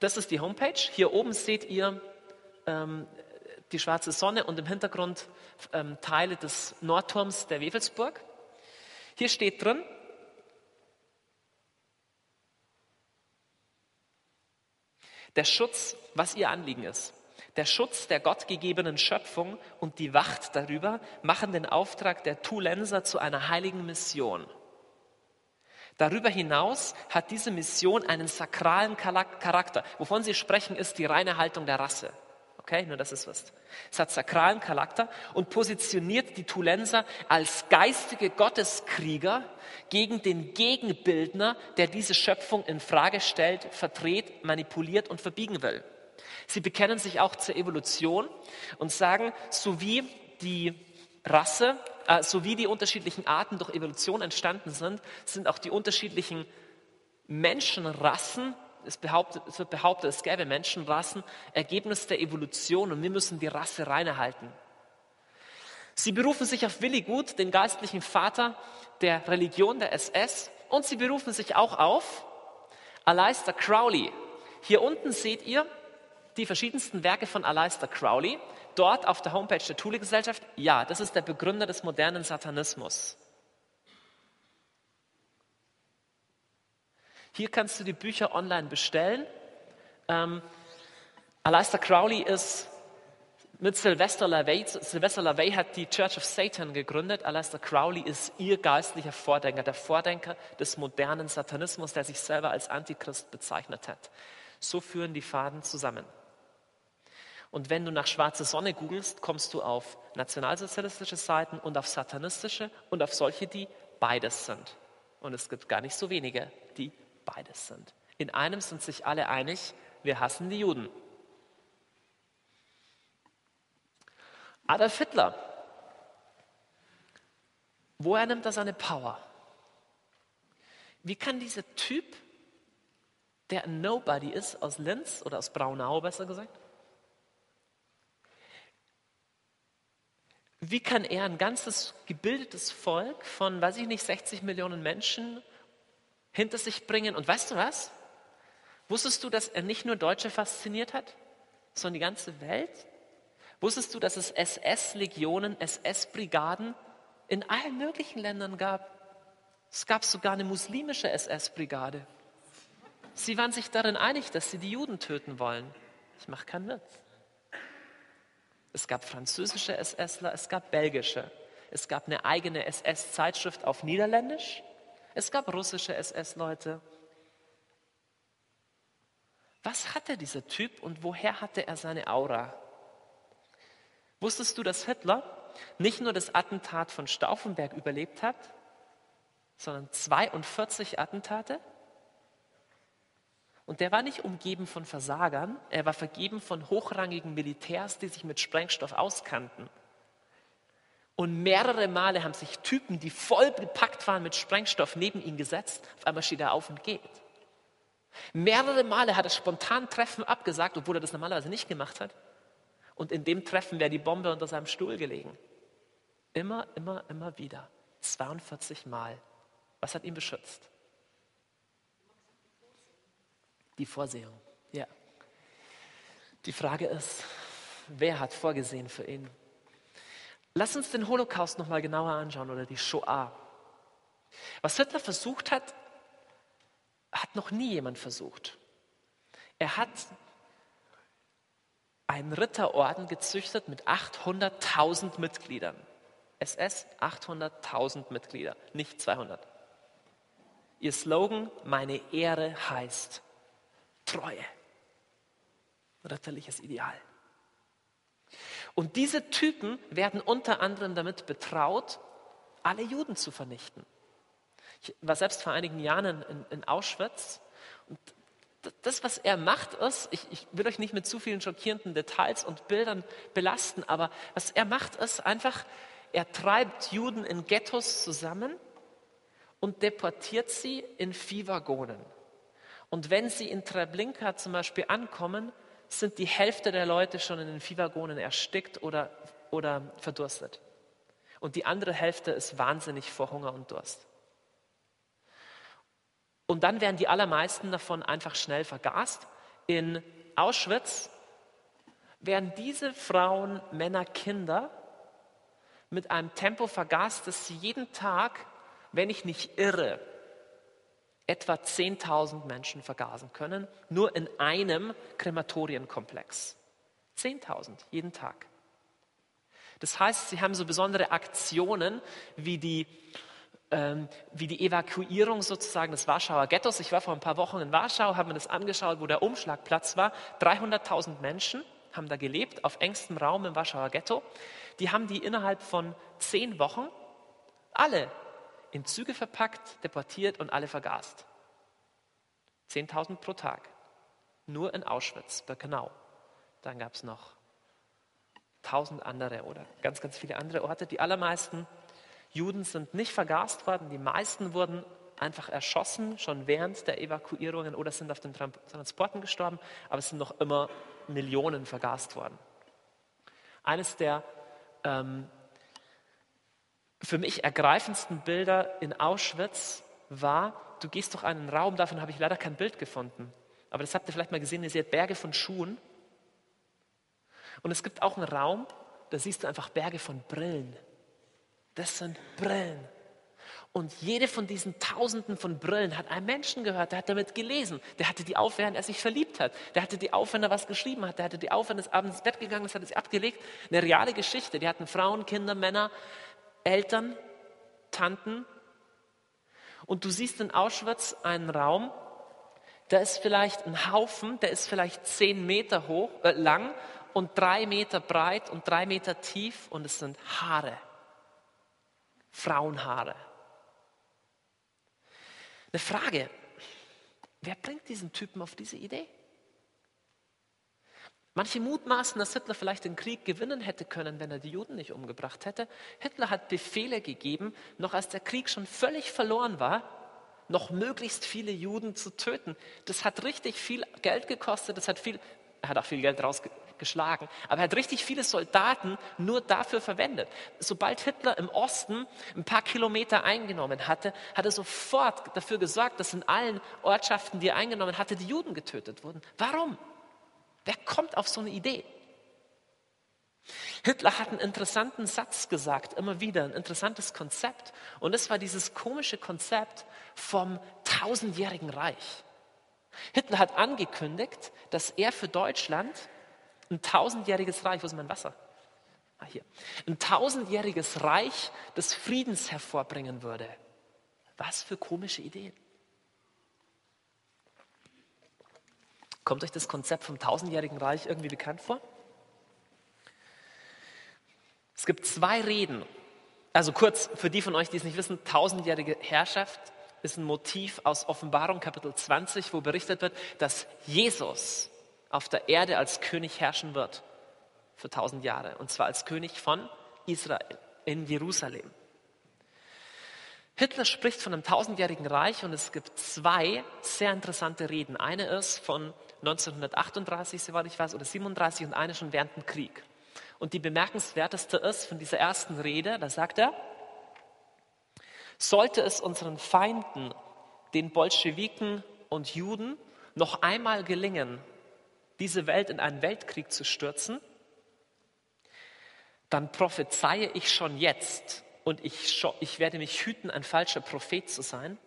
A: das ist die Homepage, hier oben seht ihr ähm, die schwarze Sonne und im Hintergrund ähm, Teile des Nordturms der Wewelsburg. Hier steht drin, Der Schutz, was ihr Anliegen ist. Der Schutz der gottgegebenen Schöpfung und die Wacht darüber machen den Auftrag der Tulenser zu einer heiligen Mission. Darüber hinaus hat diese Mission einen sakralen Charakter. Wovon sie sprechen, ist die reine Haltung der Rasse. Okay, nur dass es wisst. Es hat sakralen Charakter und positioniert die Tulenser als geistige Gotteskrieger gegen den Gegenbildner, der diese Schöpfung in Frage stellt, verdreht, manipuliert und verbiegen will. Sie bekennen sich auch zur Evolution und sagen, so wie die Rasse, äh, so wie die unterschiedlichen Arten durch Evolution entstanden sind, sind auch die unterschiedlichen Menschenrassen es, behauptet, es wird behauptet, es gäbe Menschenrassen, Ergebnis der Evolution und wir müssen die Rasse reinhalten. Sie berufen sich auf Willi Gut, den geistlichen Vater der Religion der SS, und sie berufen sich auch auf Aleister Crowley. Hier unten seht ihr die verschiedensten Werke von Aleister Crowley. Dort auf der Homepage der Thule-Gesellschaft, ja, das ist der Begründer des modernen Satanismus. Hier kannst du die Bücher online bestellen. Ähm, Aleister Crowley ist mit Sylvester LaVey, Sylvester LaVey hat die Church of Satan gegründet. Aleister Crowley ist ihr geistlicher Vordenker, der Vordenker des modernen Satanismus, der sich selber als Antichrist bezeichnet hat. So führen die Faden zusammen. Und wenn du nach schwarze Sonne googelst, kommst du auf nationalsozialistische Seiten und auf satanistische und auf solche, die beides sind. Und es gibt gar nicht so wenige, die beides sind. In einem sind sich alle einig, wir hassen die Juden. Adolf Hitler, woher nimmt er seine Power? Wie kann dieser Typ, der ein Nobody ist, aus Linz oder aus Braunau besser gesagt, wie kann er ein ganzes gebildetes Volk von, weiß ich nicht, 60 Millionen Menschen hinter sich bringen. Und weißt du was? Wusstest du, dass er nicht nur Deutsche fasziniert hat, sondern die ganze Welt? Wusstest du, dass es SS-Legionen, SS-Brigaden in allen möglichen Ländern gab? Es gab sogar eine muslimische SS-Brigade. Sie waren sich darin einig, dass sie die Juden töten wollen. Ich mache keinen Witz. Es gab französische SSler, es gab belgische. Es gab eine eigene SS-Zeitschrift auf Niederländisch. Es gab russische SS-Leute. Was hatte dieser Typ und woher hatte er seine Aura? Wusstest du, dass Hitler nicht nur das Attentat von Stauffenberg überlebt hat, sondern 42 Attentate? Und der war nicht umgeben von Versagern, er war vergeben von hochrangigen Militärs, die sich mit Sprengstoff auskannten. Und mehrere Male haben sich Typen, die voll gepackt waren mit Sprengstoff, neben ihn gesetzt. Auf einmal steht er auf und geht. Mehrere Male hat er spontan Treffen abgesagt, obwohl er das normalerweise nicht gemacht hat. Und in dem Treffen wäre die Bombe unter seinem Stuhl gelegen. Immer, immer, immer wieder. 42 Mal. Was hat ihn beschützt? Die Vorsehung, ja. Die Frage ist, wer hat vorgesehen für ihn? Lass uns den Holocaust noch mal genauer anschauen oder die Shoah. Was Hitler versucht hat, hat noch nie jemand versucht. Er hat einen Ritterorden gezüchtet mit 800.000 Mitgliedern. SS 800.000 Mitglieder, nicht 200. Ihr Slogan, meine Ehre heißt Treue. Ritterliches Ideal. Und diese Typen werden unter anderem damit betraut, alle Juden zu vernichten. Ich war selbst vor einigen Jahren in, in Auschwitz und das, was er macht, ist, ich, ich, will euch nicht mit zu vielen schockierenden Details und Bildern belasten, aber was er macht, ist einfach, er treibt Juden in Ghettos zusammen und deportiert sie in Viehwaggonen. Und wenn sie in Treblinka zum Beispiel ankommen, sind die Hälfte der Leute schon in den Viehwaggonen erstickt oder, oder verdurstet. Und die andere Hälfte ist wahnsinnig vor Hunger und Durst. Und dann werden die allermeisten davon einfach schnell vergast. In Auschwitz werden diese Frauen, Männer, Kinder mit einem Tempo vergast, dass sie jeden Tag, wenn ich nicht irre, etwa 10.000 Menschen vergasen können, nur in einem Krematorienkomplex. 10.000 jeden Tag. Das heißt, sie haben so besondere Aktionen wie die, ähm, wie die Evakuierung sozusagen des Warschauer Ghettos. Ich war vor ein paar Wochen in Warschau, habe mir das angeschaut, wo der Umschlagplatz war. 300.000 Menschen haben da gelebt, auf engstem Raum im Warschauer Ghetto. Die haben die innerhalb von zehn Wochen alle in Züge verpackt, deportiert und alle vergast. 10.000 pro Tag. Nur in Auschwitz, Birkenau. Dann gab es noch tausend andere oder ganz, ganz viele andere Orte. Die allermeisten Juden sind nicht vergast worden. Die meisten wurden einfach erschossen, schon während der Evakuierungen oder sind auf den Transporten gestorben. Aber es sind noch immer Millionen vergast worden. Eines der ähm, für mich ergreifendsten Bilder in Auschwitz war, du gehst durch einen Raum, davon habe ich leider kein Bild gefunden. Aber das habt ihr vielleicht mal gesehen, ihr seht Berge von Schuhen. Und es gibt auch einen Raum, da siehst du einfach Berge von Brillen. Das sind Brillen. Und jede von diesen Tausenden von Brillen hat einem Menschen gehört, der hat damit gelesen. Der hatte die auf, während er sich verliebt hat. Der hatte die auf, wenn er was geschrieben hat. Der hatte die auf, wenn er abends ins Bett gegangen ist, hat sie abgelegt. Eine reale Geschichte. Die hatten Frauen, Kinder, Männer, Eltern, Tanten. Und du siehst in Auschwitz einen Raum, da ist vielleicht ein Haufen, der ist vielleicht zehn Meter hoch, äh, lang und drei Meter breit und drei Meter tief und es sind Haare, Frauenhaare. Eine Frage, wer bringt diesen Typen auf diese Idee? Manche mutmaßen, dass Hitler vielleicht den Krieg gewinnen hätte können, wenn er die Juden nicht umgebracht hätte. Hitler hat Befehle gegeben, noch als der Krieg schon völlig verloren war, noch möglichst viele Juden zu töten. Das hat richtig viel Geld gekostet, das hat viel, er hat auch viel Geld rausge geschlagen. Aber er hat richtig viele Soldaten nur dafür verwendet. Sobald Hitler im Osten ein paar Kilometer eingenommen hatte, hat er sofort dafür gesorgt, dass in allen Ortschaften, die er eingenommen hatte, die Juden getötet wurden. Warum? Wer kommt auf so eine Idee? Hitler hat einen interessanten Satz gesagt, immer wieder, ein interessantes Konzept. Und es war dieses komische Konzept vom tausendjährigen Reich. Hitler hat angekündigt, dass er für Deutschland ein tausendjähriges Reich, wo ist mein Wasser? Ah, hier. Ein tausendjähriges Reich des Friedens hervorbringen würde. Was für komische Ideen. Kommt euch das Konzept vom tausendjährigen Reich irgendwie bekannt vor? Es gibt zwei Reden. Also kurz für die von euch, die es nicht wissen, tausendjährige Herrschaft ist ein Motiv aus Offenbarung Kapitel 20, wo berichtet wird, dass Jesus auf der Erde als König herrschen wird für tausend Jahre. Und zwar als König von Israel in Jerusalem. Hitler spricht von einem tausendjährigen Reich und es gibt zwei sehr interessante Reden. Eine ist von 1938, soweit ich weiß, oder 37 und eine schon während dem Krieg. Und die bemerkenswerteste ist von dieser ersten Rede, da sagt er, sollte es unseren Feinden, den Bolschewiken und Juden, noch einmal gelingen, diese Welt in einen Weltkrieg zu stürzen, dann prophezeie ich schon jetzt und ich, ich werde mich hüten, ein falscher Prophet zu sein.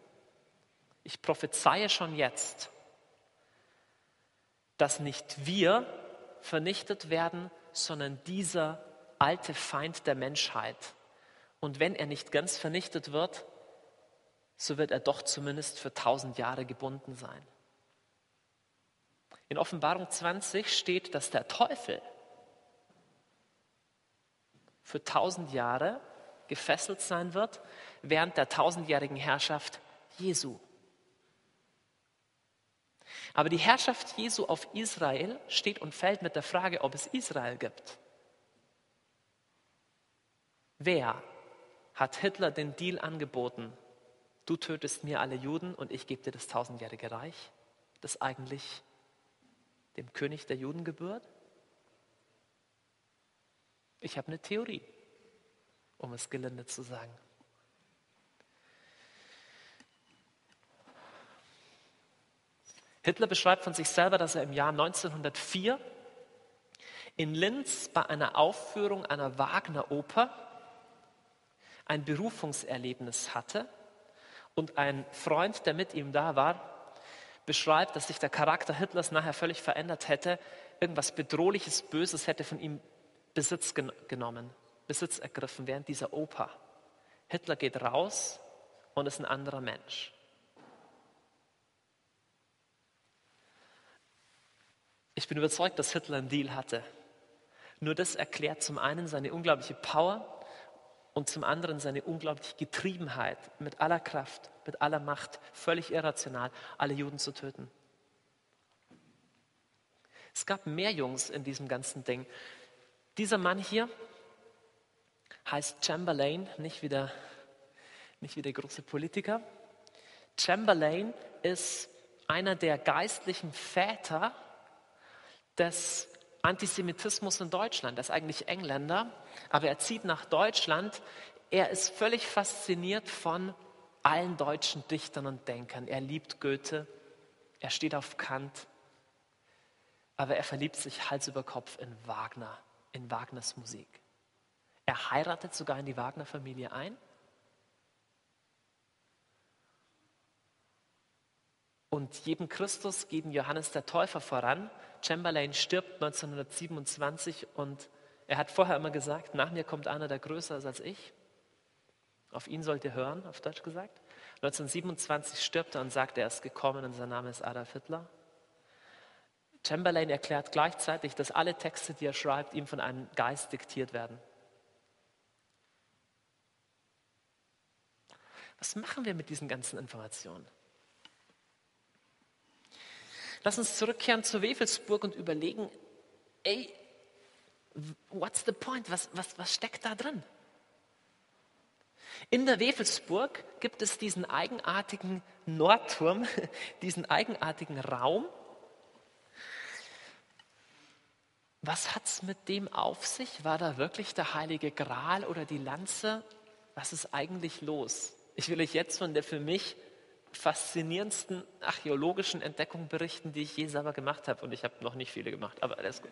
A: Ich prophezeie schon jetzt, dass nicht wir vernichtet werden, sondern dieser alte Feind der Menschheit, und wenn er nicht ganz vernichtet wird, so wird er doch zumindest für tausend Jahre gebunden sein. In Offenbarung 20 steht, dass der Teufel für tausend Jahre gefesselt sein wird, während der tausendjährigen Herrschaft Jesu. Aber die Herrschaft Jesu auf Israel steht und fällt mit der Frage, ob es Israel gibt. Wer hat Hitler den Deal angeboten, du tötest mir alle Juden und ich gebe dir das tausendjährige Reich, das eigentlich dem König der Juden gebührt? Ich habe eine Theorie, um es gelinde zu sagen. Hitler beschreibt von sich selber, dass er im Jahr 1904 in Linz bei einer Aufführung einer Wagner-Oper ein Berufungserlebnis hatte und ein Freund, der mit ihm da war, beschreibt, dass sich der Charakter Hitlers nachher völlig verändert hätte, irgendwas Bedrohliches, Böses hätte von ihm Besitz gen genommen, Besitz ergriffen während dieser Oper. Hitler geht raus und ist ein anderer Mensch. Ich bin überzeugt, dass Hitler einen Deal hatte. Nur das erklärt zum einen seine unglaubliche Power und zum anderen seine unglaubliche Getriebenheit, mit aller Kraft, mit aller Macht, völlig irrational, alle Juden zu töten. Es gab mehr Jungs in diesem ganzen Ding. Dieser Mann hier heißt Chamberlain, nicht wie der, nicht wie der große Politiker. Chamberlain ist einer der geistlichen Väter des Antisemitismus in Deutschland. Er ist eigentlich Engländer, aber er zieht nach Deutschland. Er ist völlig fasziniert von allen deutschen Dichtern und Denkern. Er liebt Goethe, er steht auf Kant, aber er verliebt sich Hals über Kopf in Wagner, in Wagners Musik. Er heiratet sogar in die Wagner-Familie ein. Und jedem Christus geben Johannes der Täufer voran, Chamberlain stirbt 1927 und er hat vorher immer gesagt, nach mir kommt einer, der größer ist als ich. Auf ihn sollt ihr hören, auf Deutsch gesagt. 1927 stirbt er und sagt, er ist gekommen und sein Name ist Adolf Hitler. Chamberlain erklärt gleichzeitig, dass alle Texte, die er schreibt, ihm von einem Geist diktiert werden. Was machen wir mit diesen ganzen Informationen? Lass uns zurückkehren zu Wefelsburg und überlegen, ey, what's the point? Was, was, was steckt da drin? In der Wefelsburg gibt es diesen eigenartigen Nordturm, diesen eigenartigen Raum. was hat es mit dem auf sich? War da wirklich der heilige Gral oder die Lanze? Was ist eigentlich los? Ich will euch jetzt von der für mich faszinierendsten archäologischen Entdeckung berichten, die ich je selber gemacht habe. Und ich habe noch nicht viele gemacht, aber alles gut.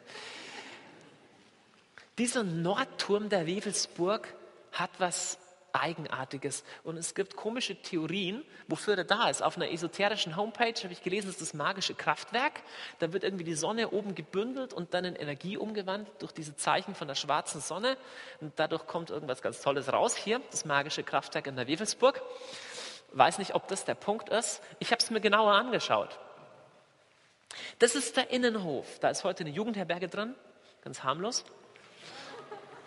A: Dieser Nordturm der Wewelsburg hat was Eigenartiges. Und es gibt komische Theorien, wofür er da ist. Auf einer esoterischen Homepage habe ich gelesen, ist das magische Kraftwerk. Da wird irgendwie die Sonne oben gebündelt und dann in Energie umgewandelt durch diese Zeichen von der schwarzen Sonne. Und dadurch kommt irgendwas ganz Tolles raus hier, das magische Kraftwerk in der Wewelsburg. Weiß nicht, ob das der Punkt ist. Ich habe es mir genauer angeschaut. Das ist der Innenhof. Da ist heute eine Jugendherberge drin, ganz harmlos.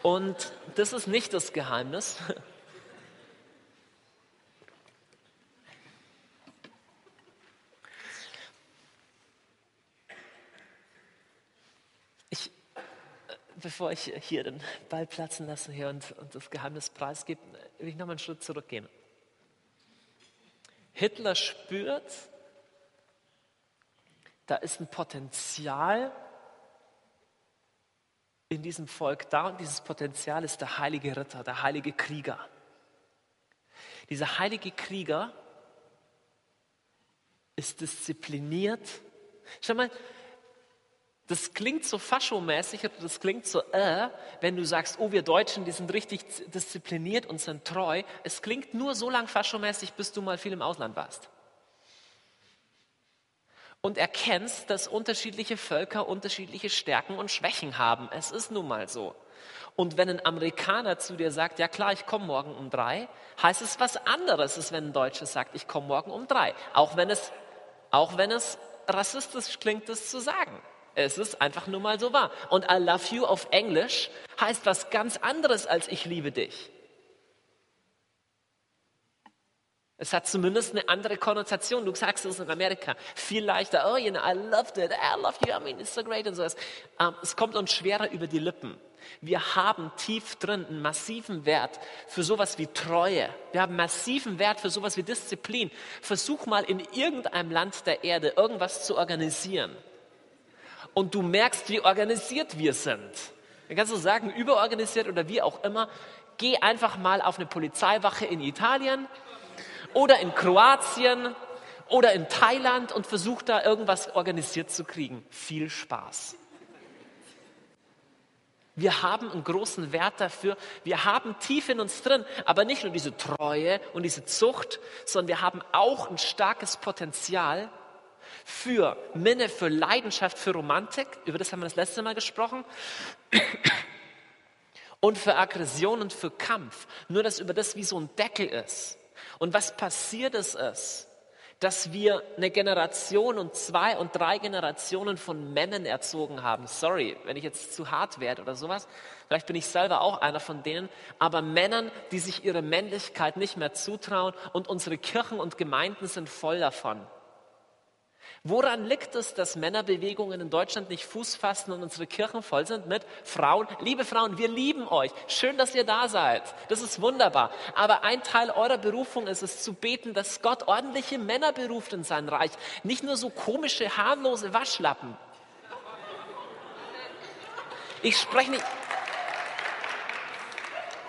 A: Und das ist nicht das Geheimnis. Bevor ich hier den Ball platzen lasse hier und, und das Geheimnis preisgebe, will ich noch mal einen Schritt zurückgehen. Hitler spürt, da ist ein Potenzial in diesem Volk da und dieses Potenzial ist der heilige Ritter, der heilige Krieger. Dieser heilige Krieger ist diszipliniert. Schau mal, das klingt so faschomäßig oder das klingt so, äh, wenn du sagst, oh, wir Deutschen, die sind richtig diszipliniert und sind treu. Es klingt nur so lang faschomäßig, bis du mal viel im Ausland warst. Und erkennst, dass unterschiedliche Völker unterschiedliche Stärken und Schwächen haben. Es ist nun mal so. Und wenn ein Amerikaner zu dir sagt, ja klar, ich komme morgen um drei, heißt es was anderes, als wenn ein Deutscher sagt, ich komme morgen um drei. Auch wenn es, auch wenn es rassistisch klingt, das zu sagen. Es ist einfach nur mal so wahr. Und I love you auf Englisch heißt was ganz anderes als ich liebe dich. Es hat zumindest eine andere Konnotation. Du sagst es in Amerika viel leichter. Oh, you know, I loved it. I love you. I mean, it's so great und so. Ähm, es kommt uns schwerer über die Lippen. Wir haben tief drin einen massiven Wert für sowas wie Treue. Wir haben massiven Wert für sowas wie Disziplin. Versuch mal in irgendeinem Land der Erde irgendwas zu organisieren und du merkst, wie organisiert wir sind. Dann kannst du sagen, überorganisiert oder wie auch immer. Geh einfach mal auf eine Polizeiwache in Italien oder in Kroatien oder in Thailand und versuch da irgendwas organisiert zu kriegen. Viel Spaß. Wir haben einen großen Wert dafür. Wir haben tief in uns drin, aber nicht nur diese Treue und diese Zucht, sondern wir haben auch ein starkes Potenzial, für Minne, für Leidenschaft, für Romantik, über das haben wir das letzte Mal gesprochen, und für Aggression und für Kampf. Nur, dass über das wie so ein Deckel ist. Und was passiert ist, ist, dass wir eine Generation und zwei und drei Generationen von Männern erzogen haben. Sorry, wenn ich jetzt zu hart werde oder sowas. Vielleicht bin ich selber auch einer von denen. Aber Männern, die sich ihre Männlichkeit nicht mehr zutrauen und unsere Kirchen und Gemeinden sind voll davon. Woran liegt es, dass Männerbewegungen in Deutschland nicht Fuß fassen und unsere Kirchen voll sind mit Frauen? Liebe Frauen, wir lieben euch. Schön, dass ihr da seid. Das ist wunderbar. Aber ein Teil eurer Berufung ist es zu beten, dass Gott ordentliche Männer beruft in sein Reich. Nicht nur so komische, harmlose Waschlappen. Ich spreche nicht,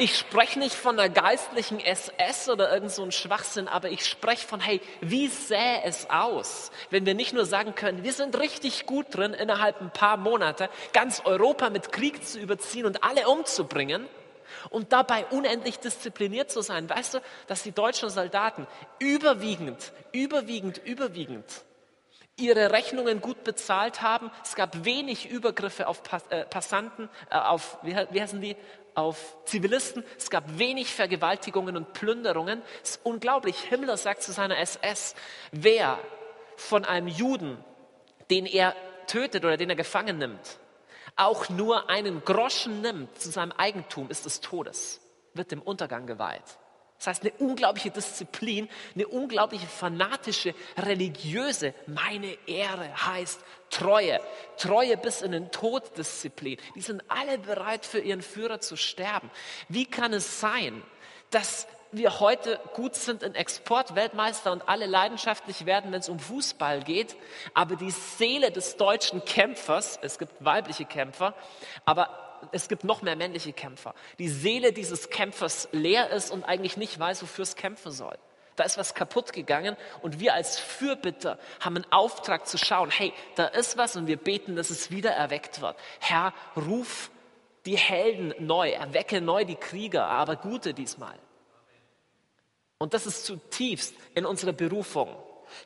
A: ich spreche nicht von einer geistlichen SS oder irgend so ein Schwachsinn, aber ich spreche von, hey, wie sähe es aus, wenn wir nicht nur sagen können, wir sind richtig gut drin, innerhalb ein paar Monate ganz Europa mit Krieg zu überziehen und alle umzubringen und dabei unendlich diszipliniert zu sein. Weißt du, dass die deutschen Soldaten überwiegend, überwiegend, überwiegend ihre Rechnungen gut bezahlt haben. Es gab wenig Übergriffe auf äh, Passanten, äh, auf, wie heißen die, auf Zivilisten. Es gab wenig Vergewaltigungen und Plünderungen. Es ist unglaublich. Himmler sagt zu seiner SS, wer von einem Juden, den er tötet oder den er gefangen nimmt, auch nur einen Groschen nimmt zu seinem Eigentum, ist des Todes, wird dem Untergang geweiht. Das heißt, eine unglaubliche Disziplin, eine unglaubliche fanatische, religiöse, meine Ehre heißt Treue. Treue bis in den Tod Disziplin. Die sind alle bereit, für ihren Führer zu sterben. Wie kann es sein, dass wir heute gut sind in Exportweltmeister und alle leidenschaftlich werden, wenn es um Fußball geht, aber die Seele des deutschen Kämpfers, es gibt weibliche Kämpfer, aber es gibt noch mehr männliche Kämpfer, die Seele dieses Kämpfers leer ist und eigentlich nicht weiß, wofür es kämpfen soll. Da ist was kaputt gegangen und wir als Fürbitter haben einen Auftrag zu schauen, hey, da ist was und wir beten, dass es wieder erweckt wird. Herr, ruf die Helden neu, erwecke neu die Krieger, aber gute diesmal. Und das ist zutiefst in unserer Berufung.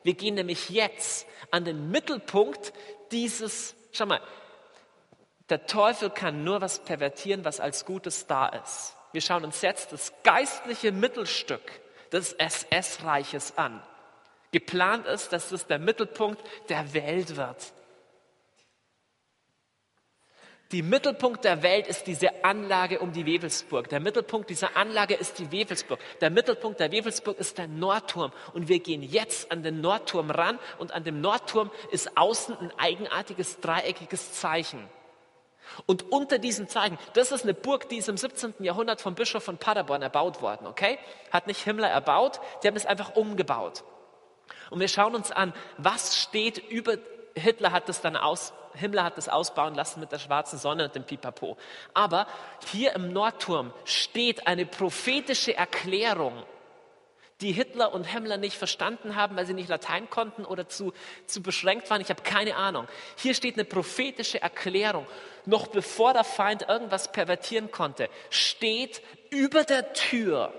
A: Wir gehen nämlich jetzt an den Mittelpunkt dieses, schau mal, der Teufel kann nur was pervertieren, was als Gutes da ist. Wir schauen uns jetzt das geistliche Mittelstück des SS-Reiches an. Geplant ist, dass es der Mittelpunkt der Welt wird. Die Mittelpunkt der Welt ist diese Anlage um die Wewelsburg. Der Mittelpunkt dieser Anlage ist die Wewelsburg. Der Mittelpunkt der Wewelsburg ist der Nordturm. Und wir gehen jetzt an den Nordturm ran und an dem Nordturm ist außen ein eigenartiges dreieckiges Zeichen. Und unter diesem Zeichen, das ist eine Burg, die ist im 17. Jahrhundert vom Bischof von Paderborn erbaut worden, okay? Hat nicht Himmler erbaut, die haben es einfach umgebaut. Und wir schauen uns an, was steht über, Hitler hat das dann aus, Himmler hat das ausbauen lassen mit der schwarzen Sonne und dem Pipapo. Aber hier im Nordturm steht eine prophetische Erklärung die Hitler und Himmler nicht verstanden haben, weil sie nicht Latein konnten oder zu, zu beschränkt waren. Ich habe keine Ahnung. Hier steht eine prophetische Erklärung. Noch bevor der Feind irgendwas pervertieren konnte, steht über der Tür,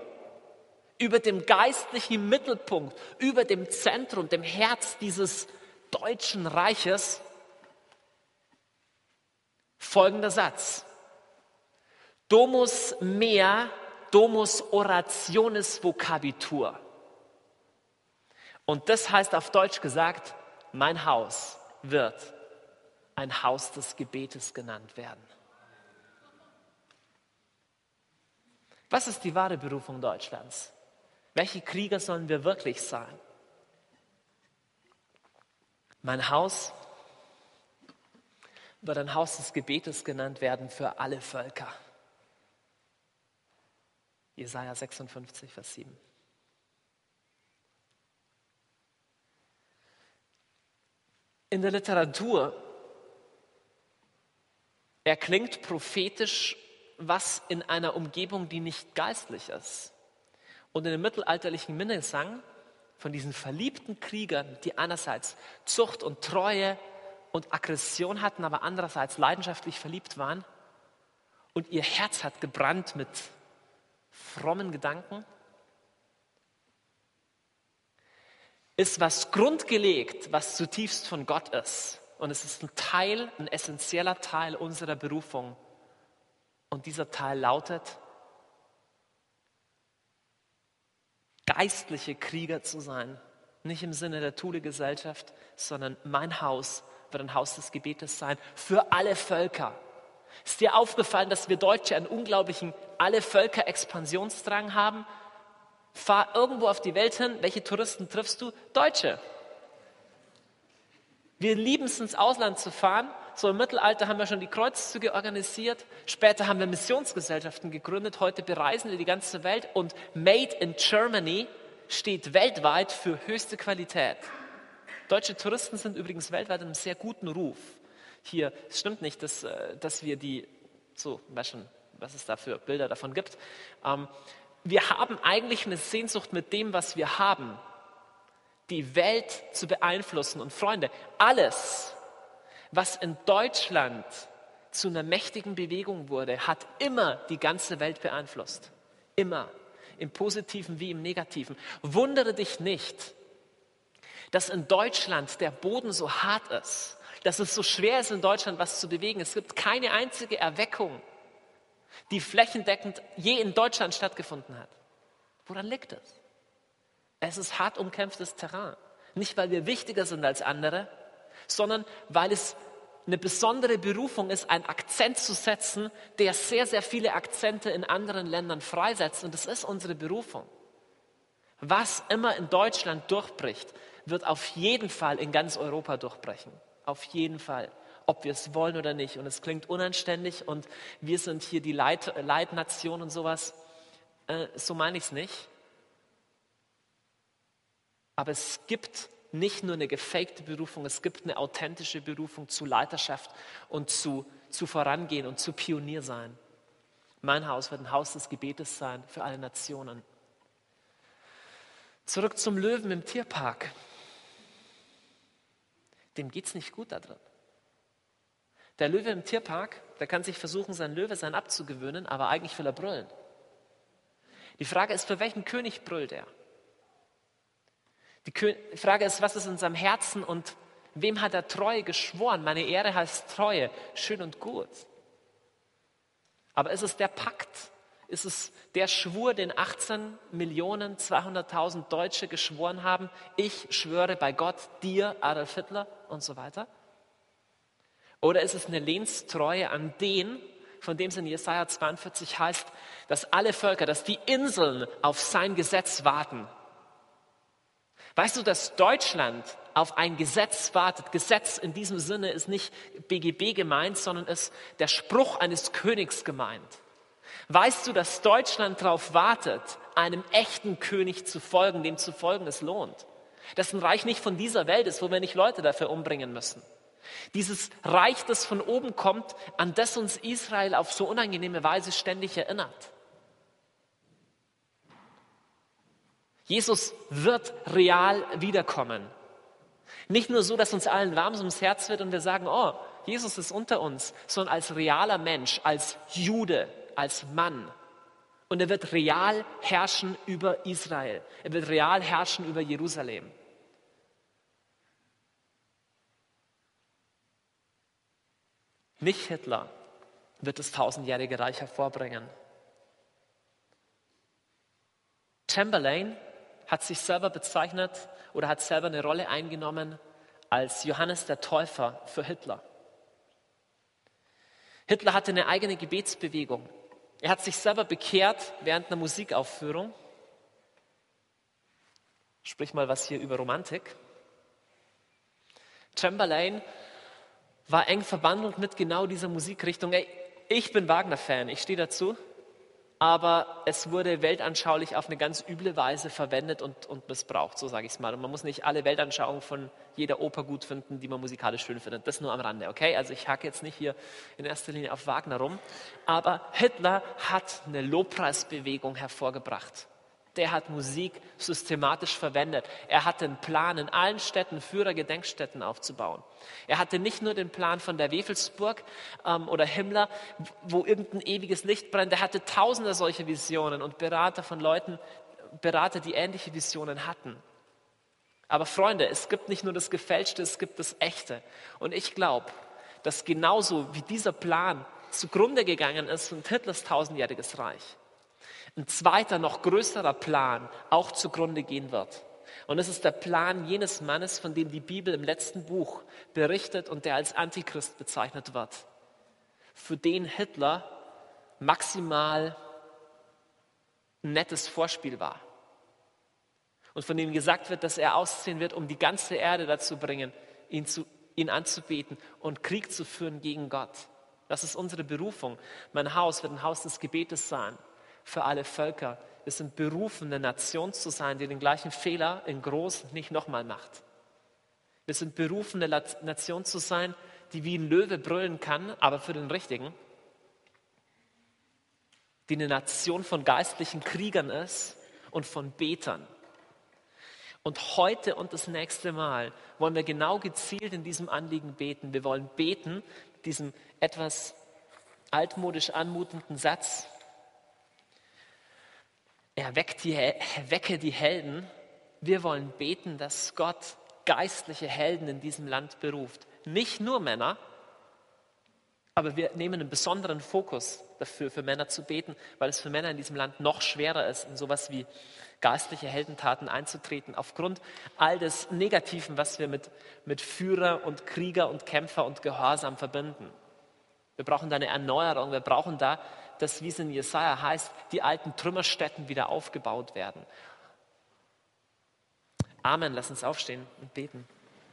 A: über dem geistlichen Mittelpunkt, über dem Zentrum, dem Herz dieses deutschen Reiches folgender Satz. Domus mea Domus Orationis Vocabitur. Und das heißt auf Deutsch gesagt, mein Haus wird ein Haus des Gebetes genannt werden. Was ist die wahre Berufung Deutschlands? Welche Krieger sollen wir wirklich sein? Mein Haus wird ein Haus des Gebetes genannt werden für alle Völker. Jesaja 56, Vers 7. In der Literatur erklingt prophetisch was in einer Umgebung, die nicht geistlich ist. Und in dem mittelalterlichen Minnesang von diesen verliebten Kriegern, die einerseits Zucht und Treue und Aggression hatten, aber andererseits leidenschaftlich verliebt waren und ihr Herz hat gebrannt mit frommen Gedanken, ist was grundgelegt, was zutiefst von Gott ist. Und es ist ein Teil, ein essentieller Teil unserer Berufung. Und dieser Teil lautet, geistliche Krieger zu sein. Nicht im Sinne der Thule-Gesellschaft, sondern mein Haus wird ein Haus des Gebetes sein für alle Völker. Ist dir aufgefallen, dass wir Deutsche einen unglaublichen alle Völker Expansionsdrang haben? Fahr irgendwo auf die Welt hin, welche Touristen triffst du? Deutsche. Wir lieben es, ins Ausland zu fahren. So im Mittelalter haben wir schon die Kreuzzüge organisiert. Später haben wir Missionsgesellschaften gegründet. Heute bereisen wir die ganze Welt. Und Made in Germany steht weltweit für höchste Qualität. Deutsche Touristen sind übrigens weltweit in einem sehr guten Ruf hier, es stimmt nicht, dass, äh, dass wir die, so, weiß schon, was es da für Bilder davon gibt. Ähm, wir haben eigentlich eine Sehnsucht mit dem, was wir haben, die Welt zu beeinflussen. Und Freunde, alles, was in Deutschland zu einer mächtigen Bewegung wurde, hat immer die ganze Welt beeinflusst. Immer. Im positiven wie im negativen. Wundere dich nicht, dass in Deutschland der Boden so hart ist dass es so schwer ist, in Deutschland was zu bewegen. Es gibt keine einzige Erweckung, die flächendeckend je in Deutschland stattgefunden hat. Woran liegt es? Es ist hart umkämpftes Terrain. Nicht, weil wir wichtiger sind als andere, sondern weil es eine besondere Berufung ist, einen Akzent zu setzen, der sehr, sehr viele Akzente in anderen Ländern freisetzt. Und das ist unsere Berufung. Was immer in Deutschland durchbricht, wird auf jeden Fall in ganz Europa durchbrechen. Auf jeden Fall, ob wir es wollen oder nicht. Und es klingt unanständig und wir sind hier die Leit Leitnation und sowas. Äh, so meine ich es nicht. Aber es gibt nicht nur eine gefakte Berufung, es gibt eine authentische Berufung zu Leiterschaft und zu, zu Vorangehen und zu Pionier sein. Mein Haus wird ein Haus des Gebetes sein für alle Nationen. Zurück zum Löwen im Tierpark. Dem geht es nicht gut da drin. Der Löwe im Tierpark, der kann sich versuchen, sein Löwe sein abzugewöhnen, aber eigentlich will er brüllen. Die Frage ist, für welchen König brüllt er? Die Frage ist, was ist in seinem Herzen und wem hat er Treue geschworen? Meine Ehre heißt Treue, schön und gut. Aber ist es der Pakt? Ist es der Schwur, den 18 Millionen 200.000 Deutsche geschworen haben? Ich schwöre bei Gott, dir, Adolf Hitler und so weiter? Oder ist es eine Lehnstreue an den, von dem es in Jesaja 42 heißt, dass alle Völker, dass die Inseln auf sein Gesetz warten? Weißt du, dass Deutschland auf ein Gesetz wartet? Gesetz in diesem Sinne ist nicht BGB gemeint, sondern ist der Spruch eines Königs gemeint. Weißt du, dass Deutschland darauf wartet, einem echten König zu folgen, dem zu folgen es lohnt? Dass ein Reich nicht von dieser Welt ist, wo wir nicht Leute dafür umbringen müssen. Dieses Reich, das von oben kommt, an das uns Israel auf so unangenehme Weise ständig erinnert. Jesus wird real wiederkommen. Nicht nur so, dass uns allen warm ums Herz wird und wir sagen, oh, Jesus ist unter uns, sondern als realer Mensch, als Jude, als Mann. Und er wird real herrschen über Israel. Er wird real herrschen über Jerusalem. Nicht Hitler wird das tausendjährige Reich hervorbringen. Chamberlain hat sich selber bezeichnet oder hat selber eine Rolle eingenommen als Johannes der Täufer für Hitler. Hitler hatte eine eigene Gebetsbewegung. Er hat sich selber bekehrt während einer Musikaufführung. Sprich mal was hier über Romantik. Chamberlain war eng verbandelt mit genau dieser Musikrichtung. Ey, ich bin Wagner-Fan, ich stehe dazu aber es wurde weltanschaulich auf eine ganz üble Weise verwendet und, und missbraucht, so sage ich es mal. Und man muss nicht alle Weltanschauungen von jeder Oper gut finden, die man musikalisch schön findet. Das nur am Rande, okay? Also ich hake jetzt nicht hier in erster Linie auf Wagner rum, aber Hitler hat eine Lobpreisbewegung hervorgebracht der hat Musik systematisch verwendet. Er hatte einen Plan, in allen Städten Führergedenkstätten aufzubauen. Er hatte nicht nur den Plan von der Wefelsburg ähm, oder Himmler, wo irgendein ewiges Licht brennt. Er hatte tausende solche Visionen und Berater von Leuten, Berater, die ähnliche Visionen hatten. Aber Freunde, es gibt nicht nur das Gefälschte, es gibt das Echte. Und ich glaube, dass genauso wie dieser Plan zugrunde gegangen ist und Hitlers tausendjähriges Reich, ein zweiter, noch größerer Plan auch zugrunde gehen wird. Und es ist der Plan jenes Mannes, von dem die Bibel im letzten Buch berichtet und der als Antichrist bezeichnet wird. Für den Hitler maximal ein nettes Vorspiel war. Und von dem gesagt wird, dass er ausziehen wird, um die ganze Erde dazu bringen, ihn, zu, ihn anzubeten und Krieg zu führen gegen Gott. Das ist unsere Berufung. Mein Haus wird ein Haus des Gebetes sein für alle Völker. Wir sind berufen, eine Nation zu sein, die den gleichen Fehler in groß nicht nochmal macht. Wir sind berufen, eine Nation zu sein, die wie ein Löwe brüllen kann, aber für den Richtigen. Die eine Nation von geistlichen Kriegern ist und von Betern. Und heute und das nächste Mal wollen wir genau gezielt in diesem Anliegen beten. Wir wollen beten, diesem etwas altmodisch anmutenden Satz, Erweckt die, erwecke die Helden. Wir wollen beten, dass Gott geistliche Helden in diesem Land beruft. Nicht nur Männer, aber wir nehmen einen besonderen Fokus dafür, für Männer zu beten, weil es für Männer in diesem Land noch schwerer ist, in sowas wie geistliche Heldentaten einzutreten, aufgrund all des Negativen, was wir mit, mit Führer und Krieger und Kämpfer und Gehorsam verbinden. Wir brauchen da eine Erneuerung, wir brauchen da dass, wie es in Jesaja heißt, die alten Trümmerstätten wieder aufgebaut werden. Amen. Lass uns aufstehen und beten.